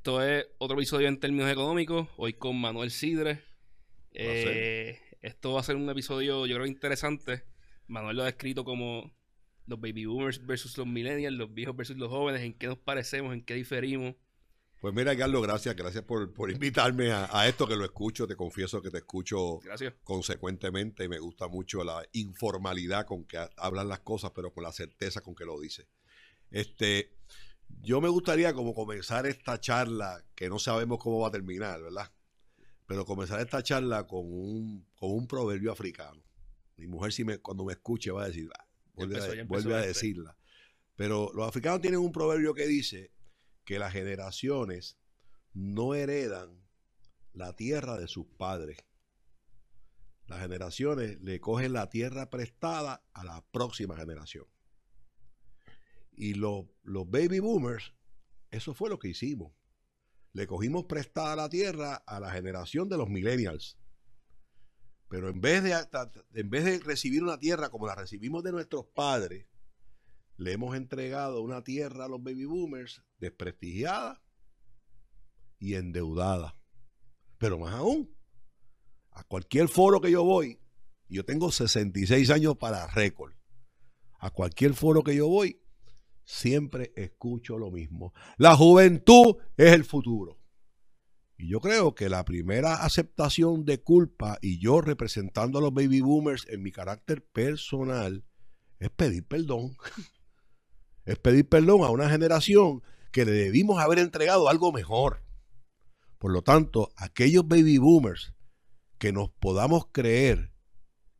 Esto es otro episodio en términos económicos. Hoy con Manuel Sidre. Eh, esto va a ser un episodio, yo creo, interesante. Manuel lo ha descrito como los baby boomers versus los millennials, los viejos versus los jóvenes, en qué nos parecemos, en qué diferimos. Pues mira, Carlos, gracias, gracias por, invitarme a, esto que lo escucho. Te confieso que te escucho consecuentemente y me gusta mucho la informalidad con que hablan las cosas, pero con la certeza con que lo dice. Este, yo me gustaría como comenzar esta charla, que no sabemos cómo va a terminar, ¿verdad? Pero comenzar esta charla con un, con un proverbio africano. Mi mujer si me, cuando me escuche va a decir, ah, vuelve, a, decirla. Pero los africanos tienen un proverbio que dice que las generaciones no heredan la tierra de sus padres. Las generaciones le cogen la tierra prestada a la próxima generación. Y los, los baby boomers, eso fue lo que hicimos. Le cogimos prestada la tierra a la generación de los millennials. Pero en vez de, en vez de recibir una tierra como la recibimos de nuestros padres, le hemos entregado una tierra a los baby boomers desprestigiada y endeudada. Pero más aún, a cualquier foro que yo voy, yo tengo 66 años para récord, a cualquier foro que yo voy, siempre escucho lo mismo. La juventud es el futuro. Y yo creo que la primera aceptación de culpa, y yo representando a los baby boomers en mi carácter personal, es pedir perdón. es pedir perdón a una generación que le debimos haber entregado algo mejor. Por lo tanto, aquellos baby boomers que nos podamos creer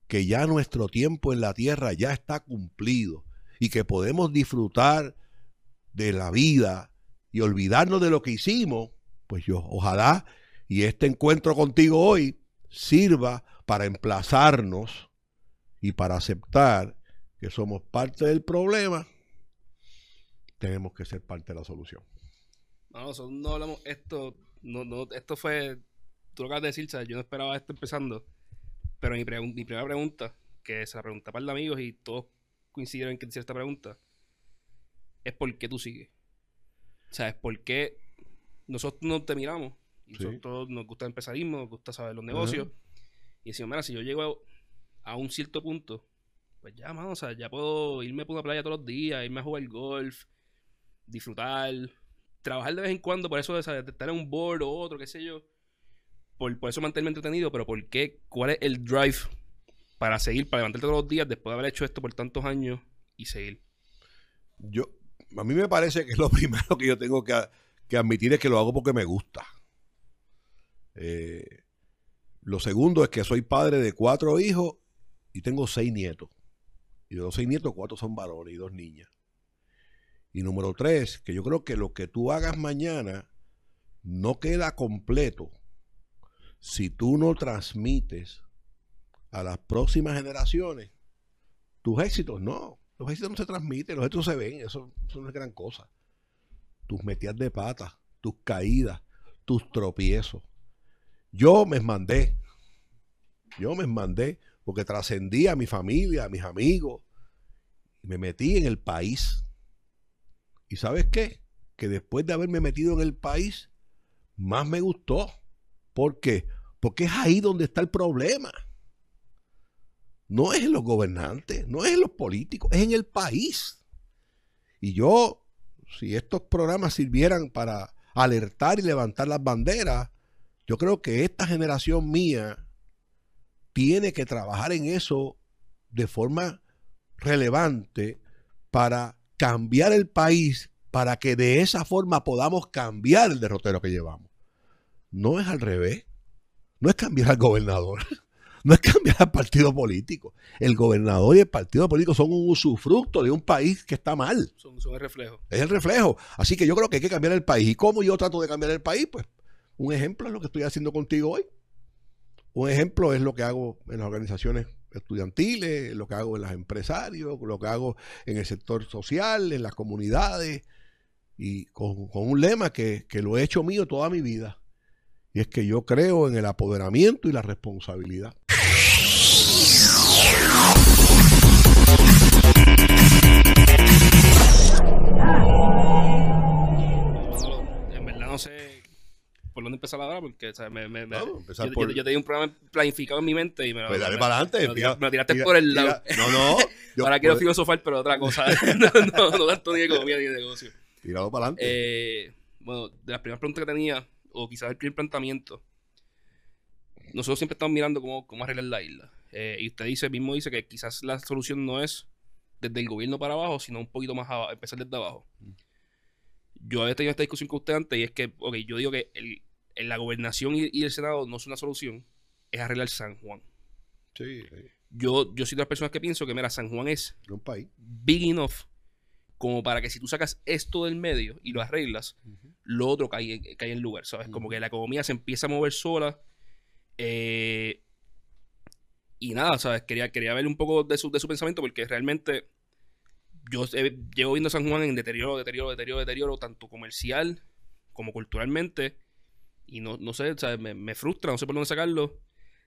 que ya nuestro tiempo en la tierra ya está cumplido y que podemos disfrutar de la vida y olvidarnos de lo que hicimos, pues yo ojalá y este encuentro contigo hoy sirva para emplazarnos y para aceptar que somos parte del problema, tenemos que ser parte de la solución. No, no hablamos esto, no, no, esto fue, tú lo acabas de decir, ¿sabes? yo no esperaba esto empezando, pero mi, primera pregunta, que se la pregunta para el amigos y todos coincidieron en que hiciera esta pregunta, es por qué tú sigues. O sea, es por qué nosotros no te miramos. Y nosotros nos gusta el empresarismo, nos gusta saber los negocios. Y decimos, mira, si yo llego a, un cierto punto, pues ya, mano, o sea, ya puedo irme por una playa todos los días, irme a jugar golf, disfrutar, trabajar de vez en cuando, por eso de, estar en un board o otro, qué sé yo. Por, por eso mantenerme entretenido, pero ¿por qué? ¿Cuál es el drive para seguir, para levantarte todos los días después de haber hecho esto por tantos años y seguir? Yo, a mí me parece que lo primero que yo tengo que que admitir es que lo hago porque me gusta. Eh, lo segundo es que soy padre de cuatro hijos y tengo seis nietos. Y de los seis nietos, cuatro son varones y dos niñas. Y número tres, que yo creo que lo que tú hagas mañana no queda completo si tú no transmites a las próximas generaciones tus éxitos. No, los éxitos no se transmiten, los éxitos se ven, eso, eso no es gran cosa tus metidas de pata, tus caídas, tus tropiezos. Yo me mandé, yo me mandé porque trascendí a mi familia, a mis amigos, me metí en el país. ¿Y sabes qué? Que después de haberme metido en el país, más me gustó. ¿Por qué? Porque es ahí donde está el problema. No es en los gobernantes, no es en los políticos, es en el país. Y yo si estos programas sirvieran para alertar y levantar las banderas, yo creo que esta generación mía tiene que trabajar en eso de forma relevante para cambiar el país, para que de esa forma podamos cambiar el derrotero que llevamos. No es al revés, no es cambiar al gobernador. no es cambiar al partido político. El gobernador y el partido político son un usufructo de un país que está mal. Son, el reflejo. Es el reflejo. Así que yo creo que hay que cambiar el país. ¿Y cómo yo trato de cambiar el país? Pues un ejemplo es lo que estoy haciendo contigo hoy. Un ejemplo es lo que hago en las organizaciones estudiantiles, lo que hago en las empresarios, lo que hago en el sector social, en las comunidades, y con, un lema que, que lo he hecho mío toda mi vida. Y es que yo creo en el apoderamiento y la responsabilidad. En verdad no sé por dónde empezar ahora, porque me, me, yo, yo, tenía un programa planificado en mi mente y me pues dale para adelante. Me, tiraste por el lado. no, no. ahora quiero filosofar, pero otra cosa. no, no, tanto ni economía ni de negocio. Tirado para adelante. Eh, bueno, de las primeras preguntas que tenía, o quizás el primer planteamiento, nosotros siempre estamos mirando cómo, cómo arreglar la isla. Eh, y usted dice, mismo dice que quizás la solución no es desde el gobierno para abajo, sino un poquito más abajo, empezar desde abajo. Mm. Yo había tenido esta discusión con usted antes y es que, ok, yo digo que el, la gobernación y, el Senado no es una solución, es arreglar San Juan. Sí. Yo, yo soy de las personas que pienso que, mira, San Juan es un país big enough como para que si tú sacas esto del medio y lo arreglas, lo otro cae, cae, en lugar, ¿sabes? Como que la economía se empieza a mover sola. Eh, y nada, ¿sabes? Quería, quería ver un poco de su, de su pensamiento porque realmente yo llevo viendo San Juan en deterioro, deterioro, deterioro, deterioro, tanto comercial como culturalmente. Y no, no sé, ¿sabes? Me, me, frustra, no sé por dónde sacarlo.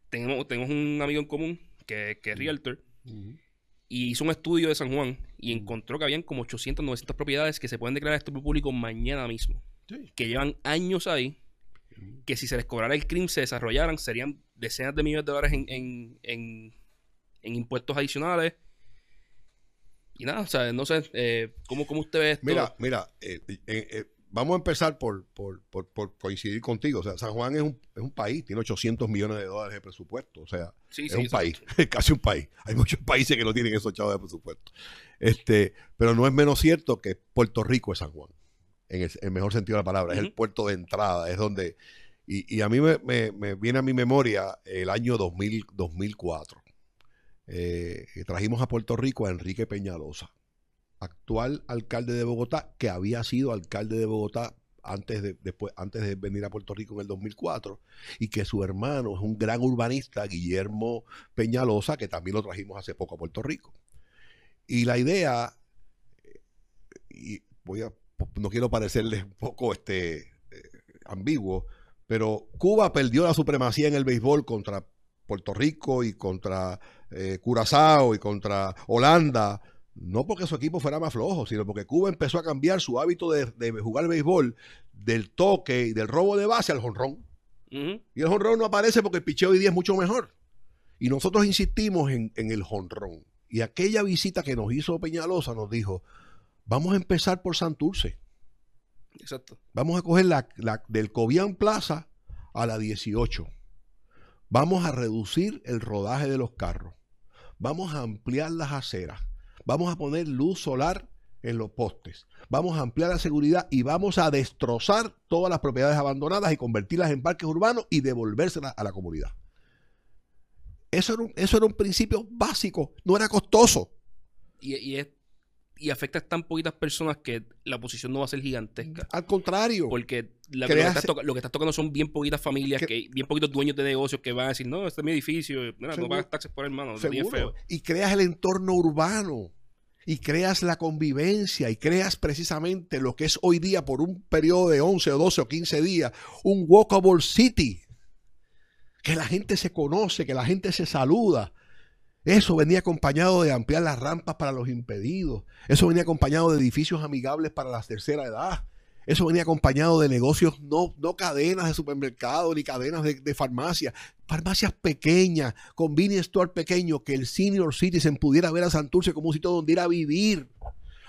Tenemos, tenemos un amigo en común que, que es realtor. Y hizo un estudio de San Juan y encontró que habían como 800, 900 propiedades que se pueden declarar esto público mañana mismo. Que llevan años ahí. Que si se les cobrara el crimen, se desarrollaran, serían decenas de millones de dólares en, en, en, impuestos adicionales. Y nada, o sea, no sé, eh, ¿cómo, ¿cómo, usted ve esto? Mira, mira, eh, eh, vamos a empezar por, por, por, coincidir contigo. O sea, San Juan es un, es un, país, tiene 800 millones de dólares de presupuesto. O sea, es un país, es casi un país. Hay muchos países que no tienen esos chavos de presupuesto. Este, pero no es menos cierto que Puerto Rico es San Juan, en el, mejor sentido de la palabra. Es el puerto de entrada, es donde y, a mí me, viene a mi memoria el año 2000, 2004. Eh, trajimos a Puerto Rico a Enrique Peñalosa, actual alcalde de Bogotá, que había sido alcalde de Bogotá antes de, después, antes de venir a Puerto Rico en el 2004, y que su hermano es un gran urbanista, Guillermo Peñalosa, que también lo trajimos hace poco a Puerto Rico. Y la idea, y voy a, no quiero parecerles un poco este, eh, ambiguo, pero Cuba perdió la supremacía en el béisbol contra Puerto Rico y contra eh, Curazao y contra Holanda, no porque su equipo fuera más flojo, sino porque Cuba empezó a cambiar su hábito de, jugar béisbol del toque y del robo de base al jonrón. Y el jonrón no aparece porque el picheo hoy día es mucho mejor. Y nosotros insistimos en, el jonrón. Y aquella visita que nos hizo Peñalosa nos dijo, vamos a empezar por Santurce. Exacto. Vamos a coger la, del Cobian Plaza a la 18. Vamos a reducir el rodaje de los carros. Vamos a ampliar las aceras. Vamos a poner luz solar en los postes. Vamos a ampliar la seguridad y vamos a destrozar todas las propiedades abandonadas y convertirlas en parques urbanos y devolvérselas a la comunidad. Eso era un, eso era un principio básico, no era costoso. Y, y es y afecta a tan poquitas personas que la oposición no va a ser gigantesca. Al contrario. Porque lo, que estás tocando son bien poquitas familias, que, bien poquitos dueños de negocios que van a decir, no, este es mi edificio, no pagas taxes por hermano, es feo. Y creas el entorno urbano, y creas la convivencia, y creas precisamente lo que es hoy día por un periodo de 11 o 12 o 15 días, un walkable city. Que la gente se conoce, que la gente se saluda, eso venía acompañado de ampliar las rampas para los impedidos. Eso venía acompañado de edificios amigables para la tercera edad. Eso venía acompañado de negocios, no, no cadenas de supermercados ni cadenas de, de farmacias, farmacias pequeñas, convenience store pequeño, que el senior citizen pudiera ver a Santurce como un sitio donde ir a vivir.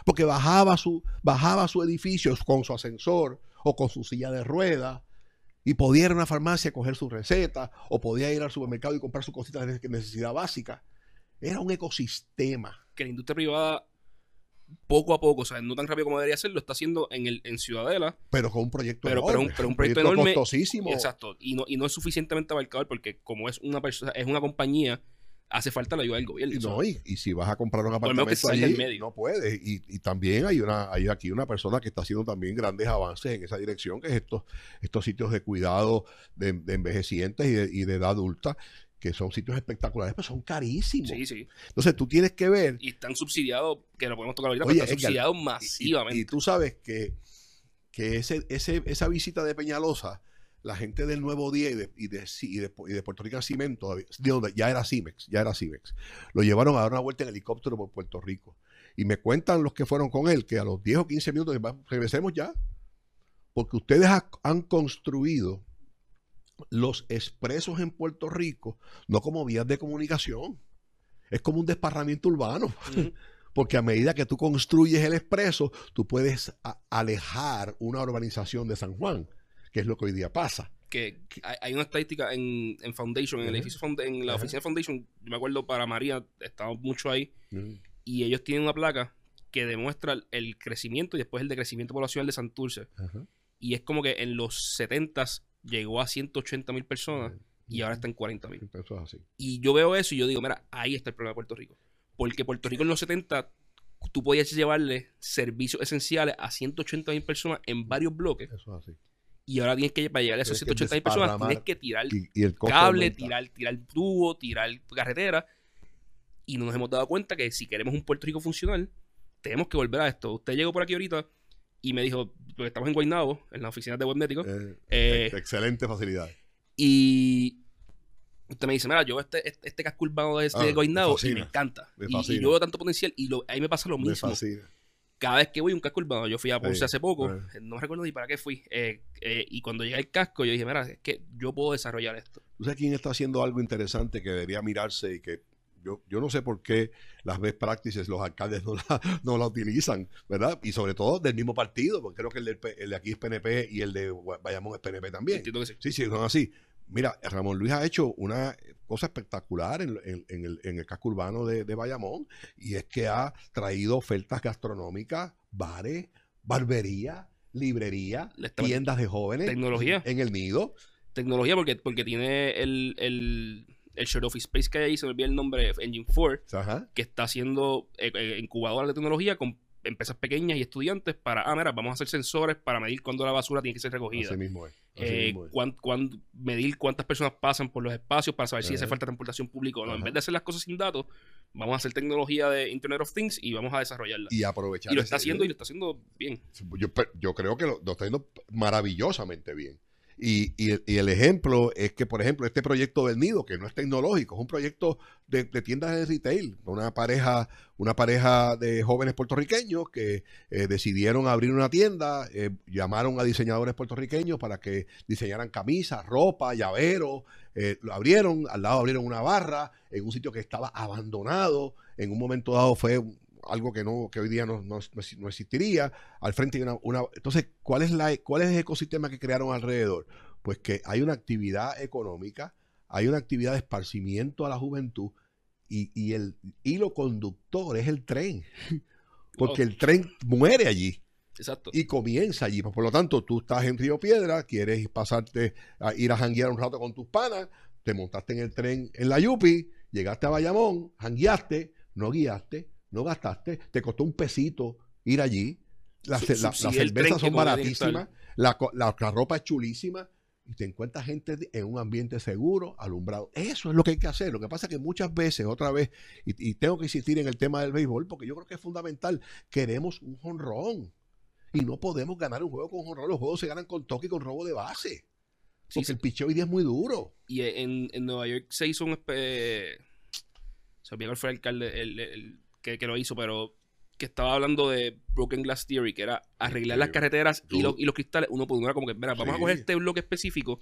Porque bajaba su, bajaba su edificio con su ascensor o con su silla de ruedas y podía ir a una farmacia a coger su receta o podía ir al supermercado y comprar sus cositas de necesidad básica. Era un ecosistema. Que la industria privada poco a poco, o sea, no tan rápido como debería ser, lo está haciendo en, el, en Ciudadela. Pero con un proyecto pero, enorme. Pero un, proyecto, enorme. Costosísimo. Exacto. Y no, y no es suficientemente abarcador porque como es una persona, es una compañía, hace falta la ayuda del gobierno. No, y, y, si vas a comprar un apartamento allí, no puedes. Y, y, también hay una hay aquí una persona que está haciendo también grandes avances en esa dirección, que es estos, estos sitios de cuidado de, envejecientes y de, y de edad adulta, que son sitios espectaculares, pero son carísimos. Sí, sí. Entonces tú tienes que ver. Y están subsidiados, que lo podemos tocar ahorita, pero están subsidiados masivamente. Y, tú sabes que, que ese, ese, esa visita de Peñalosa, la gente del Nuevo Día y de, y de, y de, Puerto Rico Cimento, ya era Cimex, ya era Cimex, lo llevaron a dar una vuelta en helicóptero por Puerto Rico. Y me cuentan los que fueron con él que a los 10 o 15 minutos, regresemos ya. porque ustedes han construido los expresos en Puerto Rico no como vías de comunicación, es como un desparramiento urbano. Porque a medida que tú construyes el expreso, tú puedes alejar una urbanización de San Juan, que es lo que hoy día pasa. Que hay una estadística en, Foundation, en el edificio en la oficina de Foundation, yo me acuerdo para María, estamos mucho ahí, y ellos tienen una placa que demuestra el crecimiento y después el decrecimiento poblacional de Santurce. Y es como que en los 70 llegó a 180 mil personas y ahora está en 40 mil. Y yo veo eso y yo digo, mira, ahí está el problema de Puerto Rico. Porque Puerto Rico en los 70 tú podías llevarle servicios esenciales a 180 mil personas en varios bloques. Eso es así. Y ahora tienes que, para llegar a esos 180 mil personas, tienes que tirar cable, tirar, tirar tubo, tirar carretera. Y no nos hemos dado cuenta que si queremos un Puerto Rico funcional, tenemos que volver a esto. Usted llegó por aquí ahorita y me dijo, porque estamos en Guaynabo, en la oficina de Webmético. Eh, eh, excelente facilidad. Y usted me dice, mira, yo este, este, este casco urbano de, este Guaynabo y me encanta. y, yo veo tanto potencial y ahí me pasa lo mismo. Cada vez que voy a un casco urbano, yo fui a Ponce hace poco, eh. no recuerdo ni para qué fui, y cuando llegué al casco yo dije, mira, es que yo puedo desarrollar esto. ¿Tú sabes quién está haciendo algo interesante que debería mirarse y que yo, yo no sé por qué las best practices los alcaldes no la, no la utilizan, ¿verdad? Y sobre todo del mismo partido, porque creo que el de, el de aquí es PNP y el de Bayamón es PNP también. sí. sí, sí, son así. Mira, Ramón Luis ha hecho una cosa espectacular en, el, en el, casco urbano de, de, Bayamón y es que ha traído ofertas gastronómicas, bares, barbería, librería, tiendas de jóvenes. Tecnología. En el nido. Tecnología porque, porque tiene el, el Share Office Space que hay ahí, se me olvida el nombre, Engine 4, que está haciendo eh, eh, incubadoras de tecnología con empresas pequeñas y estudiantes para, ah, mira, vamos a hacer sensores para medir cuándo la basura tiene que ser recogida. Así mismo es. Eh, medir cuántas personas pasan por los espacios para saber si hace falta transportación pública o no. En vez de hacer las cosas sin datos, vamos a hacer tecnología de Internet of Things y vamos a desarrollarla. Y aprovechar. Y lo está haciendo y lo está haciendo bien. Yo, yo creo que lo, lo está haciendo maravillosamente bien. Y, el ejemplo es que, por ejemplo, este proyecto del nido, que no es tecnológico, es un proyecto de, tiendas de retail, una pareja, una pareja de jóvenes puertorriqueños que eh, decidieron abrir una tienda, eh, llamaron a diseñadores puertorriqueños para que diseñaran camisas, ropa, llaveros, eh, lo abrieron, al lado abrieron una barra en un sitio que estaba abandonado, en un momento dado fue algo que no que hoy día no, no, existiría. Al frente hay una, Entonces, ¿cuál es, la, ¿cuál es el ecosistema que crearon alrededor? Pues que hay una actividad económica, hay una actividad de esparcimiento a la juventud y, y el hilo conductor es el tren. Porque el tren muere allí. Exacto. Y comienza allí. Por lo tanto, tú estás en Río Piedra, quieres pasarte a ir a janguear un rato con tus panas, te montaste en el tren en la Yupi, llegaste a Bayamón, jangueaste, no guiaste, no gastaste, te costó un pesito ir allí, las, cervezas son baratísimas, la, ropa es chulísima y te encuentras gente en un ambiente seguro, alumbrado. Eso es lo que hay que hacer. Lo que pasa es que muchas veces, otra vez, y, tengo que insistir en el tema del béisbol, porque yo creo que es fundamental, queremos un jonrón. Y no podemos ganar un juego con jonrón. Los juegos se ganan con toque y con robo de base. Porque el picheo hoy día es muy duro. Y en, Nueva York se hizo un... se olvidó fue el alcalde, el, que, lo hizo, pero que estaba hablando de Broken Glass Theory, que era arreglar las carreteras y, y, los cristales uno por uno. Era como que, mira, vamos a coger este bloque específico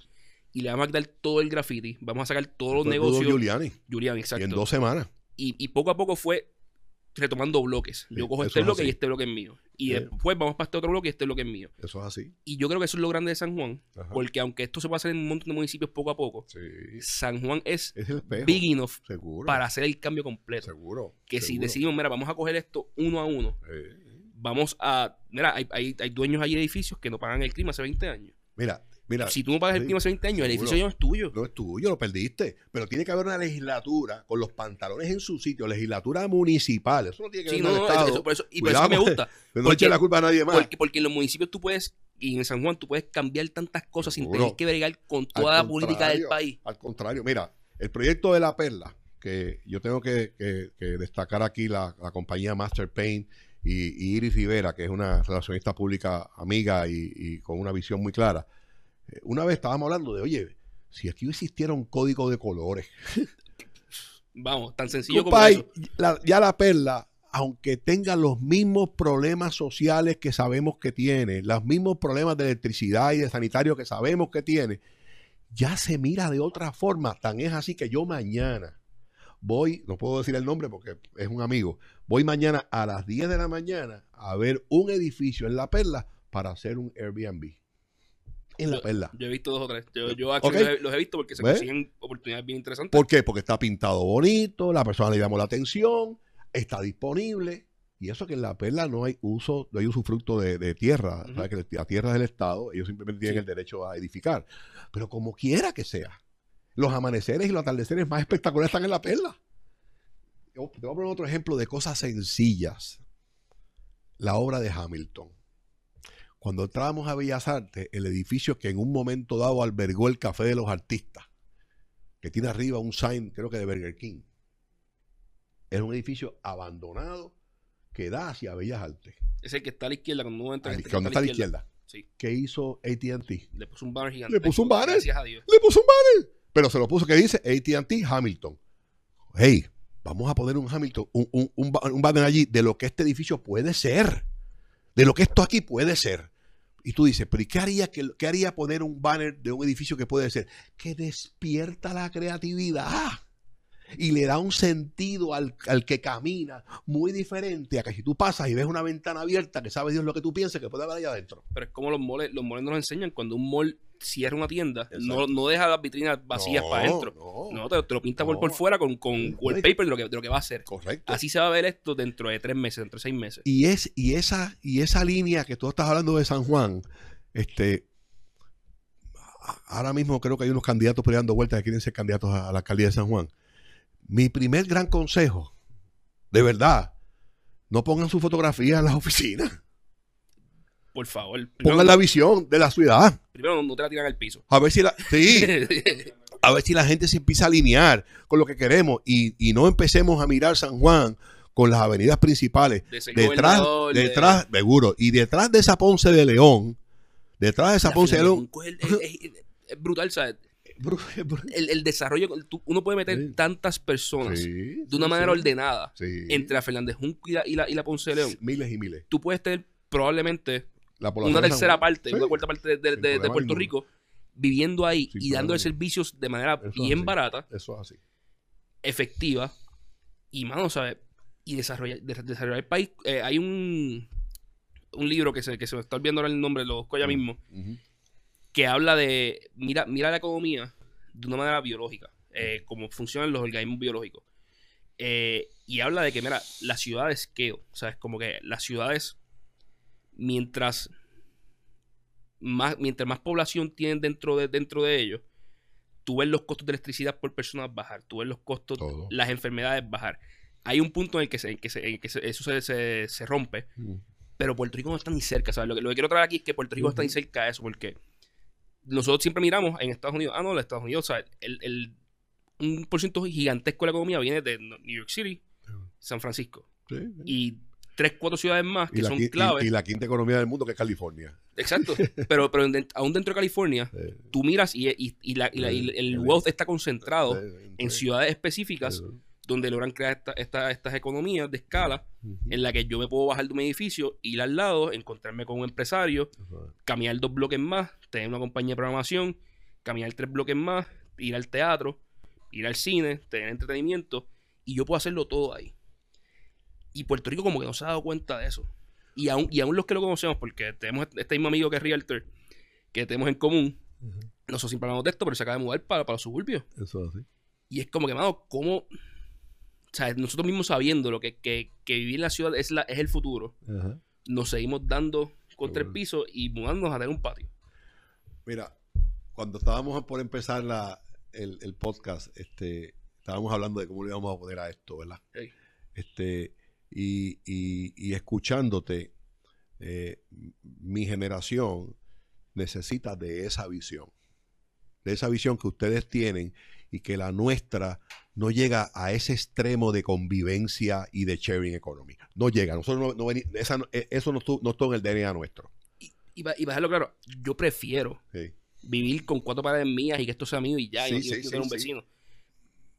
y le vamos a quitar todo el graffiti, vamos a sacar todos los negocios. Giuliani. Giuliani, exacto. Y en dos semanas. Y, y poco a poco fue retomando bloques. yo cojo este bloque y este bloque es mío. Y después vamos para este otro bloque y este bloque es mío. Eso es así. Y yo creo que eso es lo grande de San Juan. Porque aunque esto se puede hacer en un montón de municipios poco a poco, San Juan es, big enough para hacer el cambio completo. Seguro. Que si decidimos, mira, vamos a coger esto uno a uno. Vamos a. Mira, hay, hay, hay dueños ahí de edificios que no pagan el clima hace 20 años. Mira, Mira, si tú no pagas el clima hace 20 años, el edificio ya no es tuyo. No es tuyo, lo perdiste. Pero tiene que haber una legislatura con los pantalones en su sitio, legislatura municipal. Eso no tiene que ver con el Estado. por eso, y por eso me gusta. no eche la culpa a nadie más. Porque, en los municipios tú puedes, y en San Juan tú puedes cambiar tantas cosas sin tener que bregar con toda la política del país. Al contrario, mira, el proyecto de la perla, que yo tengo que, destacar aquí la, compañía Master Paint y, Iris Rivera, que es una relacionista pública amiga y con una visión muy clara una vez estábamos hablando de, oye, si aquí existiera un código de colores. Vamos, tan sencillo como eso. ya la perla aunque tenga los mismos problemas sociales que sabemos que tiene, los mismos problemas de electricidad y de sanitario que sabemos que tiene, ya se mira de otra forma. Tan es así que yo mañana voy, no puedo decir el nombre porque es un amigo, voy mañana a las 10 de la mañana a ver un edificio en La Perla para hacer un Airbnb. En La Perla. Yo he visto dos o tres. Yo, yo los, he, visto porque se consiguen oportunidades bien interesantes. ¿Por qué? Porque está pintado bonito, la persona le llamó la atención, está disponible. Y eso que en La Perla no hay uso, no hay usufructo de, de tierra. que la tierra es del Estado, ellos simplemente tienen el derecho a edificar. Pero como quiera que sea, los amaneceres y los atardeceres más espectaculares están en La Perla. te voy a poner otro ejemplo de cosas sencillas. La obra de Hamilton. Cuando entrábamos a Bellas Artes, el edificio que en un momento dado albergó el Café de los Artistas, que tiene arriba un sign, creo que de Burger King, es un edificio abandonado que da hacia Bellas Artes. Es el que está a la izquierda cuando uno entra. Cuando está a la izquierda. Sí. ¿Qué hizo ATT? Le puso un banner gigante. Le puso un banner. Gracias a Dios. Le puso un banner. Pero se lo puso que dice ATT Hamilton. Hey, vamos a poner un Hamilton, un, un, un, banner allí de lo que este edificio puede ser. De lo que esto aquí puede ser. Y tú dices, pero ¿y qué haría, qué, qué haría poner un banner de un edificio que puede ser? Que despierta la creatividad y le da un sentido al, que camina muy diferente a que si tú pasas y ves una ventana abierta que sabe Dios lo que tú piensas que puede haber ahí adentro. Pero es como los moles, los moles nos enseñan cuando un mall cierra una tienda, no, no, deja las vitrinas vacías para adentro. No, te, lo pinta por, por fuera con, con el paper de lo, que, de lo que va a hacer. Correcto. Así se va a ver esto dentro de tres meses, dentro de seis meses. Y, es, y, esa, y esa línea que tú estás hablando de San Juan, este, ahora mismo creo que hay unos candidatos peleando vueltas que quieren ser candidatos a la alcaldía de San Juan. Mi primer gran consejo, de verdad, no pongan su fotografía en las oficinas. Por favor. Pongan la visión de la ciudad. Primero no te la tiran al piso. A ver si la. Sí. a ver si la gente se empieza a alinear con lo que queremos y, no empecemos a mirar San Juan con las avenidas principales. detrás, detrás, seguro. Y detrás de esa Ponce de León, detrás de esa Ponce de León. Es, brutal, ¿sabes? el, desarrollo, uno puede meter tantas personas de una manera ordenada entre la Fernández Junco y la, y la, Ponce de León. Miles y miles. Tú puedes tener probablemente una tercera parte, una cuarta parte de, Puerto Rico viviendo ahí y dándole servicios de manera bien barata. Eso es así. Efectiva. Y, mano, ¿sabes? Y desarrollar, desarrollar el país. Eh, hay un, un libro que se, que se me está olvidando ahora el nombre, lo busco ya mismo que habla de, mira, mira la economía de una manera biológica, eh, cómo funcionan los organismos biológicos. Eh, y habla de que, mira, las ciudades, ¿qué? O sea, es como que las ciudades, mientras más, mientras más población tienen dentro de, dentro de ellos, tú ves los costos de electricidad por persona bajar, tú ves los costos, las enfermedades bajar. Hay un punto en el que, se, que, eso se, se, rompe, mm. pero Puerto Rico no está ni cerca, ¿sabes? Lo que, lo que quiero traer aquí es que Puerto Rico no está ni cerca de eso, porque nosotros siempre miramos en Estados Unidos, ah, no, en Estados Unidos, o sea, el, el, un porcentaje gigantesco de la economía viene de New York City, San Francisco. Y tres, cuatro ciudades más que son claves. Y, la quinta economía del mundo que es California. Exacto. Pero, pero aún dentro de California, tú miras y, y la, el wealth está concentrado en ciudades específicas donde logran crear estas economías de escala en la que yo me puedo bajar de un edificio, ir al lado, encontrarme con un empresario, caminar dos bloques más, tener una compañía de programación, caminar tres bloques más, ir al teatro, ir al cine, tener entretenimiento, y yo puedo hacerlo todo ahí. Y Puerto Rico como que no se ha dado cuenta de eso. Y aún, y aún los que lo conocemos, porque tenemos este mismo amigo que es Realtor, que tenemos en común, nosotros siempre hablamos de esto, pero se acaba de mudar para, para los suburbios. Eso así. Y es como que, mano, ¿cómo o sea, nosotros mismos sabiendo lo que, vivir en la ciudad es, la, es el futuro, nos seguimos dando contra el piso y mudándonos a tener un patio. Mira, cuando estábamos por empezar el, podcast, este, estábamos hablando de cómo le íbamos a poner a esto, ¿verdad? Este, y, escuchándote, eh, mi generación necesita de esa visión, de esa visión que ustedes tienen y que la nuestra no llega a ese extremo de convivencia y de sharing economy. No llega. Nosotros no, e, eso no, está en el DNA nuestro. Y, y, a dejarlo claro, yo prefiero vivir con cuatro paredes mías y que esto sea mío y ya, y, yo, un vecino.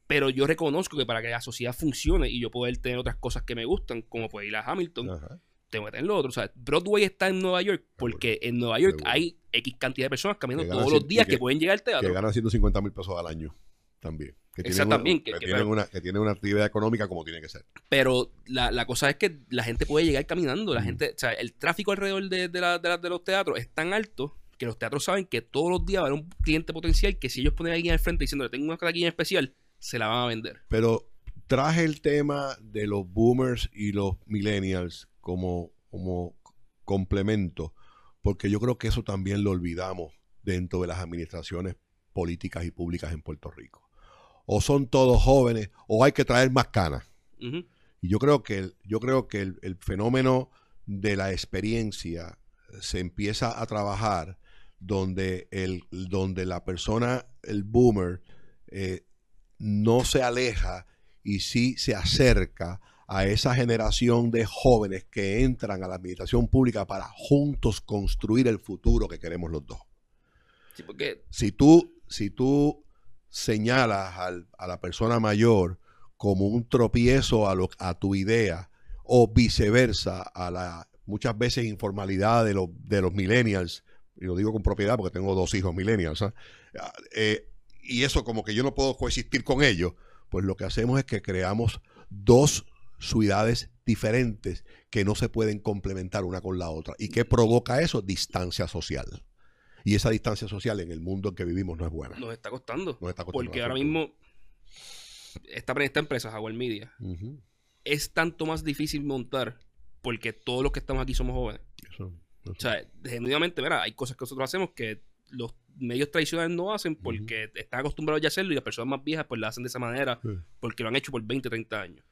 Pero yo reconozco que para que la sociedad funcione y yo poder tener otras cosas que me gustan, como poder ir a Hamilton, tengo que tener lo otro. O sea, Broadway está en Nueva York porque en Nueva York hay X cantidad de personas caminando todos los días que, pueden llegar al teatro. Que ganan 150 mil pesos al año también. Que Exactamente. que, tienen una, que tienen una actividad económica como tiene que ser. Pero la, la, cosa es que la gente puede llegar caminando. La mm. gente, o sea, el tráfico alrededor de, de, la, de, los teatros es tan alto que los teatros saben que todos los días va a haber un cliente potencial que si ellos ponen a alguien al frente diciendo que tengo una en especial, se la van a vender. Pero traje el tema de los boomers y los millennials como, como complemento, porque yo creo que eso también lo olvidamos dentro de las administraciones políticas y públicas en Puerto Rico o son todos jóvenes, o hay que traer más canas. Y yo creo que, el, yo creo que el, fenómeno de la experiencia se empieza a trabajar donde, el, donde la persona, el boomer, eh, no se aleja y sí se acerca a esa generación de jóvenes que entran a la administración pública para juntos construir el futuro que queremos los dos. porque... Si tú, si tú señalas a la persona mayor como un tropiezo a, lo, a tu idea o viceversa a la muchas veces informalidad de, de los millennials, y lo digo con propiedad porque tengo dos hijos millennials, ¿ah? eh, y eso como que yo no puedo coexistir con ellos, pues lo que hacemos es que creamos dos ciudades diferentes que no se pueden complementar una con la otra. ¿Y qué provoca eso? Distancia social. Y esa distancia social en el mundo en que vivimos no es buena. Nos está costando. Nos está costando porque ahora mismo esta, esta empresa, Jaguar Media, es tanto más difícil montar porque todos los que estamos aquí somos jóvenes. O sea, genuinamente, mira, hay cosas que nosotros hacemos que los medios tradicionales no hacen porque están acostumbrados ya a hacerlo y las personas más viejas pues lo hacen de esa manera porque lo han hecho por 20, 30 años.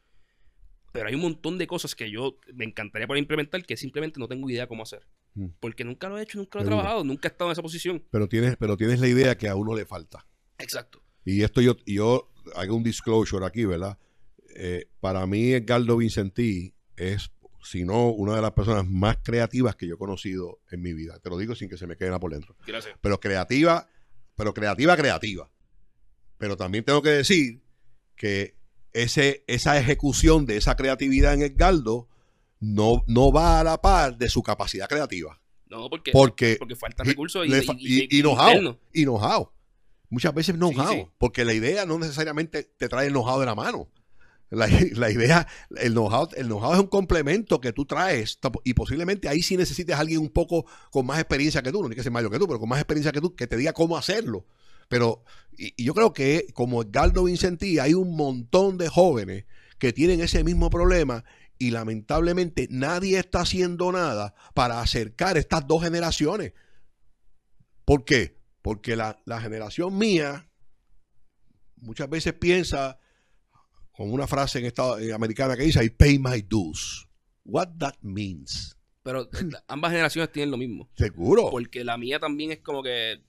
Pero hay un montón de cosas que yo me encantaría poder implementar que simplemente no tengo idea cómo hacer. Mm. Porque nunca lo he hecho, nunca lo he trabajado, nunca he estado en esa posición. Pero tienes, pero tienes la idea que a uno le falta. Exacto. Y esto yo, yo hago un disclosure aquí, ¿verdad? Eh, para mí, Edgardo Vincentí es, si no, una de las personas más creativas que yo he conocido en mi vida. Te lo digo sin que se me quede nada por dentro. Gracias. Pero creativa, pero creativa, creativa. Pero también tengo que decir que ese, esa ejecución de esa creatividad en Edgardo no, no va a la par de su capacidad creativa. No, porque, porque, falta recursos y, y, y, know-how. Muchas veces know-how. Porque la idea no necesariamente te trae el know-how de la mano. La, idea, el know-how el know es un complemento que tú traes y posiblemente ahí sí necesites a alguien un poco con más experiencia que tú, no tiene que ser mayor que tú, pero con más experiencia que tú, que te diga cómo hacerlo. Pero y, yo creo que como Edgardo Vincentí hay un montón de jóvenes que tienen ese mismo problema y lamentablemente nadie está haciendo nada para acercar estas dos generaciones. ¿Por qué? Porque la, generación mía muchas veces piensa con una frase en estado americana que dice I pay my dues. What that means. Pero ambas generaciones tienen lo mismo. Seguro. Porque la mía también es como que